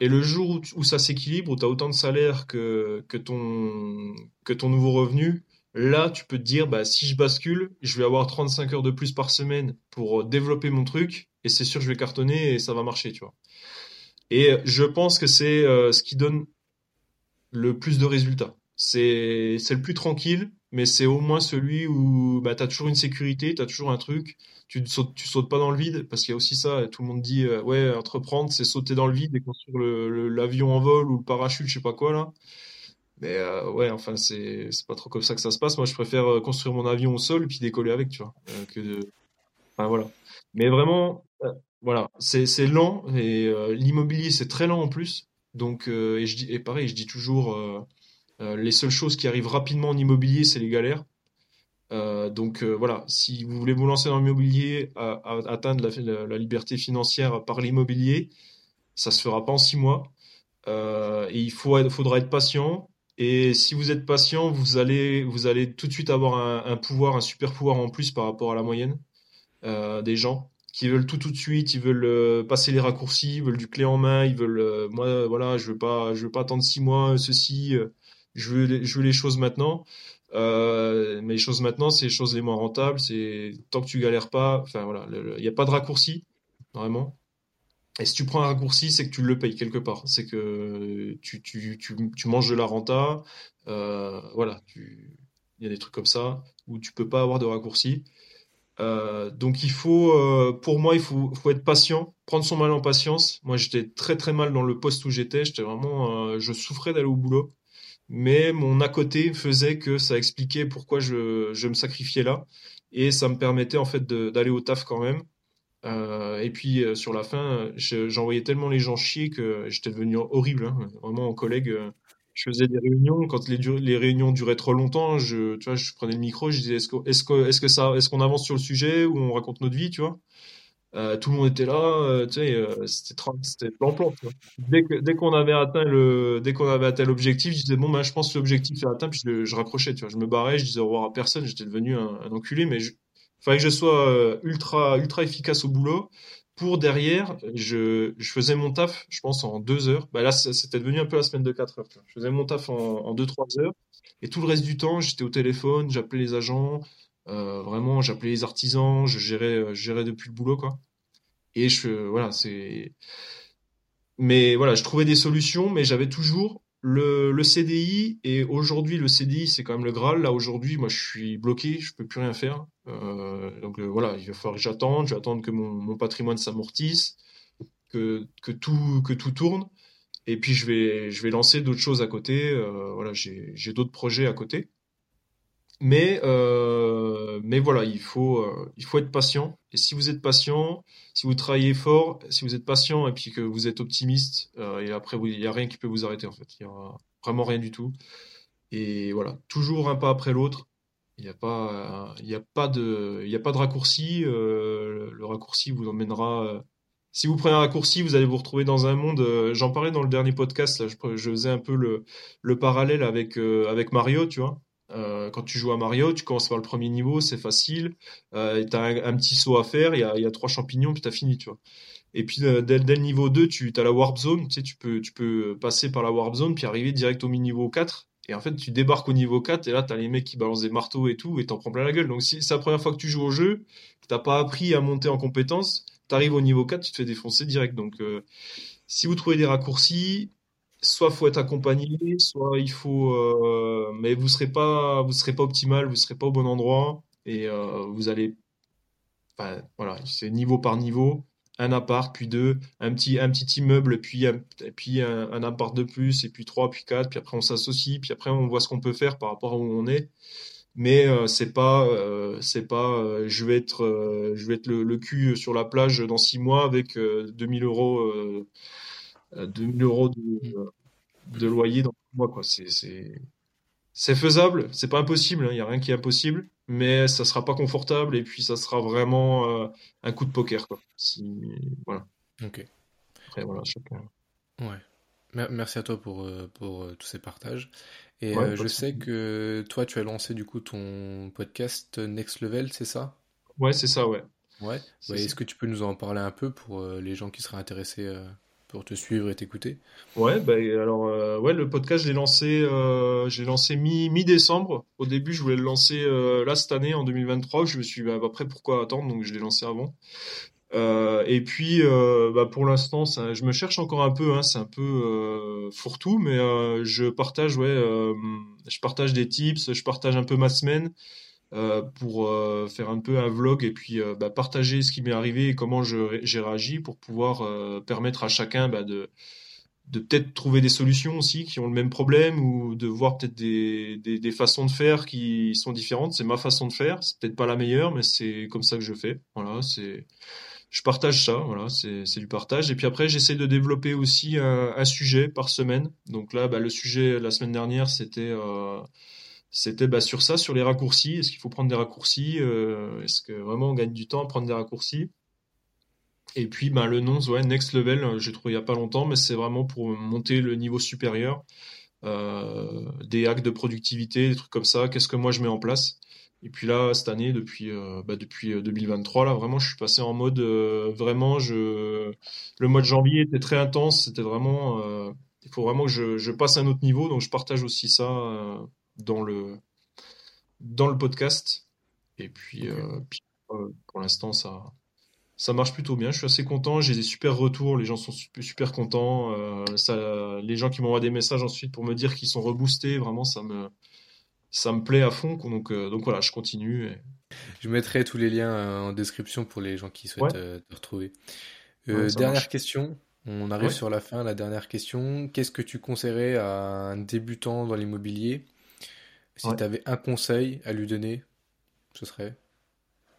et le jour où, ça s'équilibre, où tu as autant de salaire que, ton nouveau revenu, là, tu peux te dire, bah, si je bascule, je vais avoir 35 heures de plus par semaine pour euh, développer mon truc, et c'est sûr, je vais cartonner et ça va marcher, tu vois. Et je pense que c'est euh, ce qui donne le plus de résultats. C'est le plus tranquille, mais c'est au moins celui où bah, tu as toujours une sécurité, tu as toujours un truc, tu ne sautes, sautes pas dans le vide, parce qu'il y a aussi ça, tout le monde dit, euh, ouais, entreprendre, c'est sauter dans le vide et construire l'avion en vol ou le parachute, je sais pas quoi, là. Mais euh, ouais, enfin, c'est pas trop comme ça que ça se passe. Moi, je préfère euh, construire mon avion au sol puis décoller avec, tu vois. que de... Voilà. Mais vraiment, voilà, c'est lent et l'immobilier, c'est très lent en plus. Donc, et, je dis, et pareil, je dis toujours les seules choses qui arrivent rapidement en immobilier, c'est les galères. Euh, donc euh, voilà, si vous voulez vous lancer dans l'immobilier, atteindre la, liberté financière par l'immobilier, ça se fera pas en six mois. et il faudra être patient. Et si vous êtes patient, vous allez, tout de suite avoir un, pouvoir, un super pouvoir en plus par rapport à la moyenne des gens qui veulent tout tout de suite, ils veulent passer les raccourcis, ils veulent du clé en main, ils veulent, moi voilà, je veux veux pas attendre six mois ceci je veux, les, choses maintenant. Euh, mais les choses maintenant, c'est les choses les moins rentables. C'est tant que tu galères pas. Enfin voilà, il n'y a pas de raccourci vraiment. Et si tu prends un raccourci, c'est que tu le payes quelque part. C'est que tu, tu, tu, tu, manges de la renta. Euh, voilà, il y a des trucs comme ça où tu peux pas avoir de raccourci. Euh, donc il faut, pour moi, il faut, faut être patient, prendre son mal en patience. Moi, j'étais très très mal dans le poste où j'étais. J'étais vraiment, je souffrais d'aller au boulot, mais mon à côté faisait que ça expliquait pourquoi je, je me sacrifiais là, et ça me permettait en fait d'aller au taf quand même. Euh, et puis euh, sur la fin, je- j'envoyais tellement les gens chier que j'étais devenu horrible, hein. Vraiment en collègue. euh, je faisais des réunions, quand les, les réunions duraient trop longtemps, je, tu vois, je prenais le micro, je disais est-ce que, que, est-ce ça, est-ce qu'on avance sur le sujet ou on raconte notre vie, tu vois? Euh, tout le monde était là, euh, tu sais, euh, c'était plan-plan. Dès qu'on avait atteint le, dès qu'on avait atteint l'objectif, je disais bon ben je pense que l'objectif est atteint, puis je, raccrochais, tu vois. Je me barrais, je disais au revoir à personne, j'étais devenu un, enculé, mais je, fallait que je sois ultra, ultra efficace au boulot. Pour derrière, je, faisais mon taf, je pense, en deux heures. Bah là, c'était devenu un peu la semaine de quatre heures. Je faisais mon taf en, deux, trois heures. Et tout le reste du temps, j'étais au téléphone, j'appelais les agents, vraiment, j'appelais les artisans, je gérais, euh, gérais depuis le boulot, quoi. Et je, voilà, c'est. Mais voilà, je trouvais des solutions, mais j'avais toujours le, CDI. Et aujourd'hui, le CDI, c'est quand même le Graal. Là, aujourd'hui, moi, je suis bloqué, je peux plus rien faire. Euh, donc euh, voilà, il va falloir que j'attende. Que mon, patrimoine s'amortisse, que, que tout, que tout tourne. Et puis, je vais, je vais lancer d'autres choses à côté. Euh, voilà, j'ai d'autres projets à côté. Mais, euh, mais voilà, il faut, euh, il faut être patient. Et si vous êtes patient, si vous travaillez fort, si vous êtes patient et puis que vous êtes optimiste, euh, et après, il n'y a rien qui peut vous arrêter en fait. Il n'y a vraiment rien du tout. Et voilà, toujours un pas après l'autre. Il n'y a pas, a de, a pas de raccourci. le raccourci vous emmènera. si vous prenez un raccourci, vous allez vous retrouver dans un monde. j'en parlais dans le dernier podcast. Là, je, je faisais un peu le, le parallèle avec, avec Mario, tu vois. Euh, quand tu joues à Mario, tu commences par le premier niveau, c'est facile. Euh, tu as un, petit saut à faire, il y a, trois champignons, puis tu as fini, tu vois. Et puis euh, dès, le niveau 2, tu as la Warp Zone, tu sais, tu peux, tu passer par la Warp Zone, puis arriver direct au niveau 4. Et en fait, tu débarques au niveau 4, et là, tu as les mecs qui balancent des marteaux et tout, et t'en prends plein la gueule. Donc si c'est la première fois que tu joues au jeu, que t'as pas appris à monter en compétences, t'arrives au niveau 4, tu te fais défoncer direct. Donc euh, si vous trouvez des raccourcis, soit faut être accompagné, soit il faut, euh, mais vous serez pas, vous serez pas optimal, vous serez pas au bon endroit, et euh, vous allez voilà, c'est niveau par niveau, un appart, puis deux, un petit, un petit immeuble, puis, un, puis un, appart de plus, et puis trois, puis quatre, puis après on s'associe, puis après on voit ce qu'on peut faire par rapport à où on est. Mais euh, c'est pas, euh, c'est pas, je vais être, le, cul sur la plage dans six mois avec euh, 2000 euros, 2000 euros de, de loyer dans six mois, quoi. C'est, faisable, c'est pas impossible, il y a rien qui est impossible, mais ça sera pas confortable et puis ça sera vraiment euh, un coup de poker quoi. Si voilà, Ok. après voilà, chacun. Ouais. Mer- Merci à toi pour, euh, pour euh, tous ces partages. Et Ouais, euh, je sais que toi, tu as lancé du coup ton podcast Next Level, c'est ça? Ouais, c'est ça, ouais. Ouais. Est-ce que tu peux nous en parler un peu pour euh, les gens qui seraient intéressés euh, pour te suivre et t'écouter? Ouais, bah, alors euh, ouais, le podcast je l'ai lancé euh, j'ai lancé mi mi-décembre. Au début, je voulais le lancer euh, là cette année en 2023, je me suis dit, bah, après pourquoi attendre? Donc je l'ai lancé avant. Et puis, bah, pour l'instant, je me cherche encore un peu, hein, c'est un peu fourre-tout, mais je partage, ouais, je partage des tips, je partage un peu ma semaine euh, pour euh, faire un peu un vlog et puis euh, bah, partager ce qui m'est arrivé et comment j'ai réagi pour pouvoir permettre à chacun bah, de, de peut-être trouver des solutions aussi qui ont le même problème ou de voir peut-être des, des, façons de faire qui sont différentes. C'est ma façon de faire, c'est peut-être pas la meilleure, mais c'est comme ça que je fais. Voilà, c'est je partage ça, voilà, c'est du partage. Et puis après, j'essaie de développer aussi un, sujet par semaine. Donc là, bah, le sujet la semaine dernière, c'était c'était bah, sur ça, sur les raccourcis. Est-ce qu'il faut prendre des raccourcis? Euh, est-ce que vraiment on gagne du temps à prendre des raccourcis? Et puis bah, le nom, ouais, Next Level, euh, j'ai trouvé il y a pas longtemps, mais c'est vraiment pour monter le niveau supérieur. Euh, des hacks de productivité, des trucs comme ça. Qu'est-ce que moi je mets en place? Et puis là, cette année, depuis, bah, depuis euh, 2023, là, vraiment, je suis passé en mode, vraiment, je, le mois de janvier était très intense. C'était vraiment, il faut vraiment que je, passe à un autre niveau. Donc, je partage aussi ça, dans le, dans le podcast. Et puis, euh, euh, pour l'instant, ça, ça marche plutôt bien. Je suis assez content. J'ai des super retours. Les gens sont super, contents. Euh, ça, les gens qui m'envoient des messages ensuite pour me dire qu'ils sont reboostés, vraiment, ça me, ça me plaît à fond. Donc, donc voilà, je continue. Je mettrai tous les liens en description pour les gens qui souhaitent te retrouver. dernière question. On arrive sur la fin, la dernière question. Qu'est-ce que tu conseillerais à un débutant dans l'immobilier? Si tu avais un conseil à lui donner, ce serait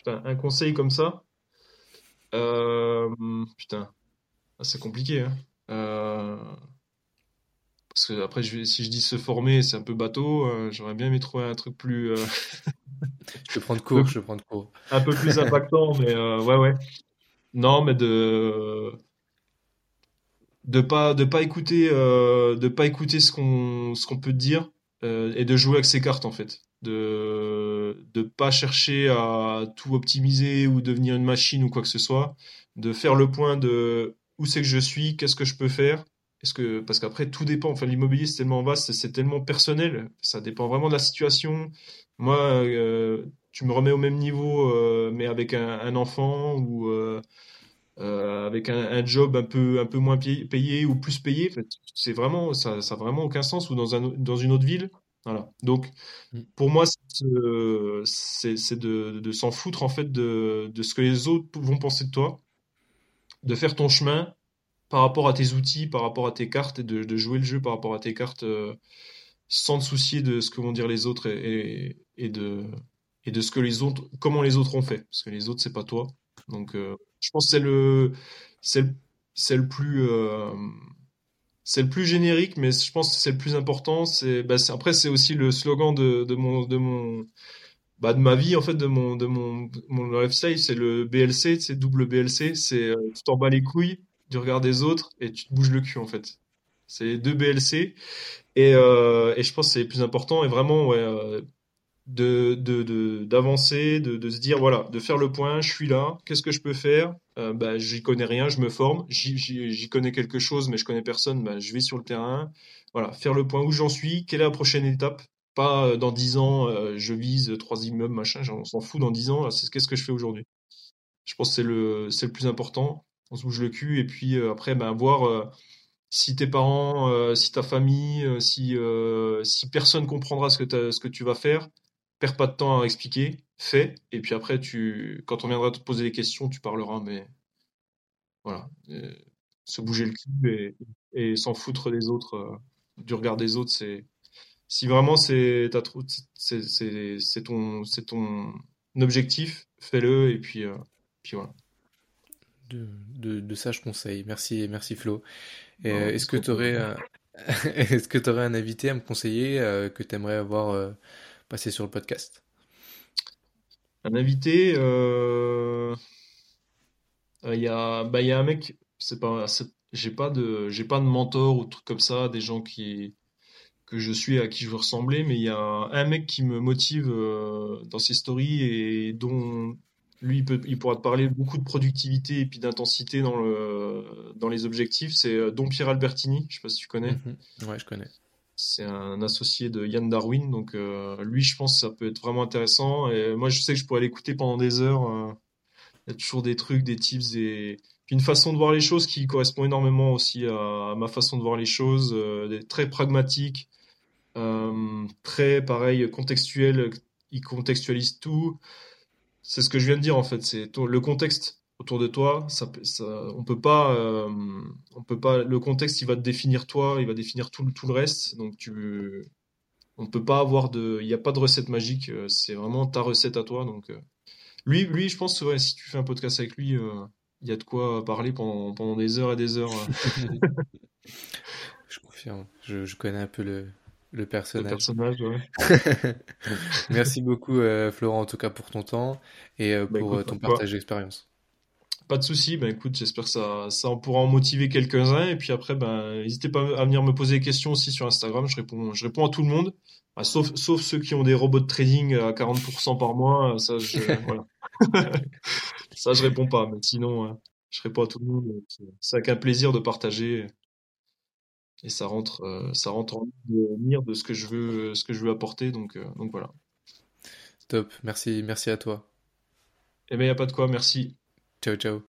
un conseil comme ça euh, Putain, ah, c'est compliqué. Hein. Euh, parce que après, si je dis se former, c'est un peu bateau. Euh, j'aurais bien aimé trouver un truc plus. je prends de cours, je prends de cours. Un peu plus impactant, mais ouais, ouais. Non, mais de de pas de pas écouter de pas écouter ce qu'on ce qu'on peut te dire et de jouer avec ses cartes en fait de ne pas chercher à tout optimiser ou devenir une machine ou quoi que ce soit, de faire le point de où c'est que je suis, qu'est-ce que je peux faire. Parce qu'après tout dépend. Enfin, l'immobilier c'est tellement vaste, c'est tellement personnel. Ça dépend vraiment de la situation. Moi, euh, tu me remets au même niveau, euh, mais avec un, enfant ou euh, avec un, job un peu un peu moins payé, ou plus payé. c'est vraiment ça, ça a vraiment aucun sens. Ou dans un dans une autre ville, voilà. Donc, mm. pour moi, c'est de, s'en foutre en fait de, ce que les autres vont penser de toi, de faire ton chemin par rapport à tes outils, par rapport à tes cartes, et de, jouer le jeu par rapport à tes cartes euh, sans te soucier de ce que vont dire les autres et, de, et de ce que les autres, comment les autres ont fait, parce que les autres c'est pas toi. Donc, euh, je pense que c'est le, c'est le plus euh, c'est le plus générique, mais je pense que c'est le plus important. C'est, bah, après, c'est aussi le slogan de, de mon, de mon, bah, de ma vie en fait, de mon, de mon, mon lifestyle. C'est le BLC, c'est double BLC. C'est tu t'en bats les couilles du regard des autres et tu te bouges le cul en fait. C'est deux BLC et, euh, et je pense que c'est le plus important et vraiment ouais, de d'avancer, de, de, de, se dire voilà, de faire le point, je suis là, qu'est-ce que je peux faire? Euh, bah, J'y connais rien, je me forme, j'y connais quelque chose, mais je connais personne, bah, je vais sur le terrain. Voilà, faire le point où j'en suis, quelle est la prochaine étape? Pas euh, dans 10 ans, euh, je vise trois immeubles, machin, on s'en fout dans 10 ans, c'est qu'est-ce que je fais aujourd'hui? Je pense que c'est le, le plus important, on se bouge le cul, et puis euh, après, ben, voir si tes parents, si ta famille, si, si personne comprendra ce que, ce que tu vas faire, perds pas de temps à expliquer, fais, et puis après, tu, quand on viendra te poser des questions, tu parleras, mais voilà, euh, se bouger le cul et, s'en foutre des autres, euh, du regard des autres, c'est si vraiment c'est c'est ton c'est ton objectif, fais-le et puis euh, puis voilà. De, de, de, sages conseils. Merci, merci Flo. Est-ce que tu aurais, est-ce que tu aurais un invité à me conseiller que tu aimerais avoir passer sur le podcast Un invité, euh, il y a, bah, il y a un mec, c'est pas, j'ai pas de, j'ai pas de mentor ou truc comme ça, des gens qui que je suis à qui je veux ressembler, mais il y a un mec qui me motive euh, dans ses stories et dont lui il, peut, il pourra te parler beaucoup de productivité et puis d'intensité dans le dans les objectifs. C'est euh, Don Pierre Albertini, je sais pas si tu connais. Mhm. Ouais, je connais. C'est un associé de Yann Darwin, donc euh, lui, je pense que ça peut être vraiment intéressant. Et moi, je sais que je pourrais l'écouter pendant des heures. Euh, y a toujours des trucs, des tips, des... une façon de voir les choses qui correspond énormément aussi à, ma façon de voir les choses, euh, très pragmatique, très pareil, contextuel. Il contextualise tout. C'est ce que je viens de dire en fait. C'est le contexte autour de toi, ça, on peut pas, euh, on peut pas. Le contexte, il va te définir toi, il va définir tout, tout le reste. Donc tu, on peut pas avoir de, il n'y a pas de recette magique. Euh, c'est vraiment ta recette à toi. Donc euh, lui, lui, je pense, ouais, si tu fais un podcast avec lui, il y a de quoi parler pendant, pendant des heures et des heures. je confirme. Je, je, connais un peu le, le personnage. Le personnage, ouais. Merci beaucoup, Florent, en tout cas pour ton temps et bah, pour ton partage d'expérience. Pas de souci, ben écoute, j'espère que ça, ça en pourra en motiver quelques-uns. Et puis après, ben, n'hésitez pas à venir me poser des questions aussi sur Instagram. Je réponds, je réponds à tout le monde, sauf, sauf ceux qui ont des robots de trading à 40% par mois. Ça, je, voilà. ça, je réponds pas. Mais sinon, euh, je réponds à tout le monde. C'est avec un plaisir de partager. Et ça rentre, euh, ça rentre en mire de ce que je veux, ce que je veux apporter. Donc, euh, donc voilà. Top. Merci, merci à toi. Eh ben, y a pas de quoi. Merci. 周周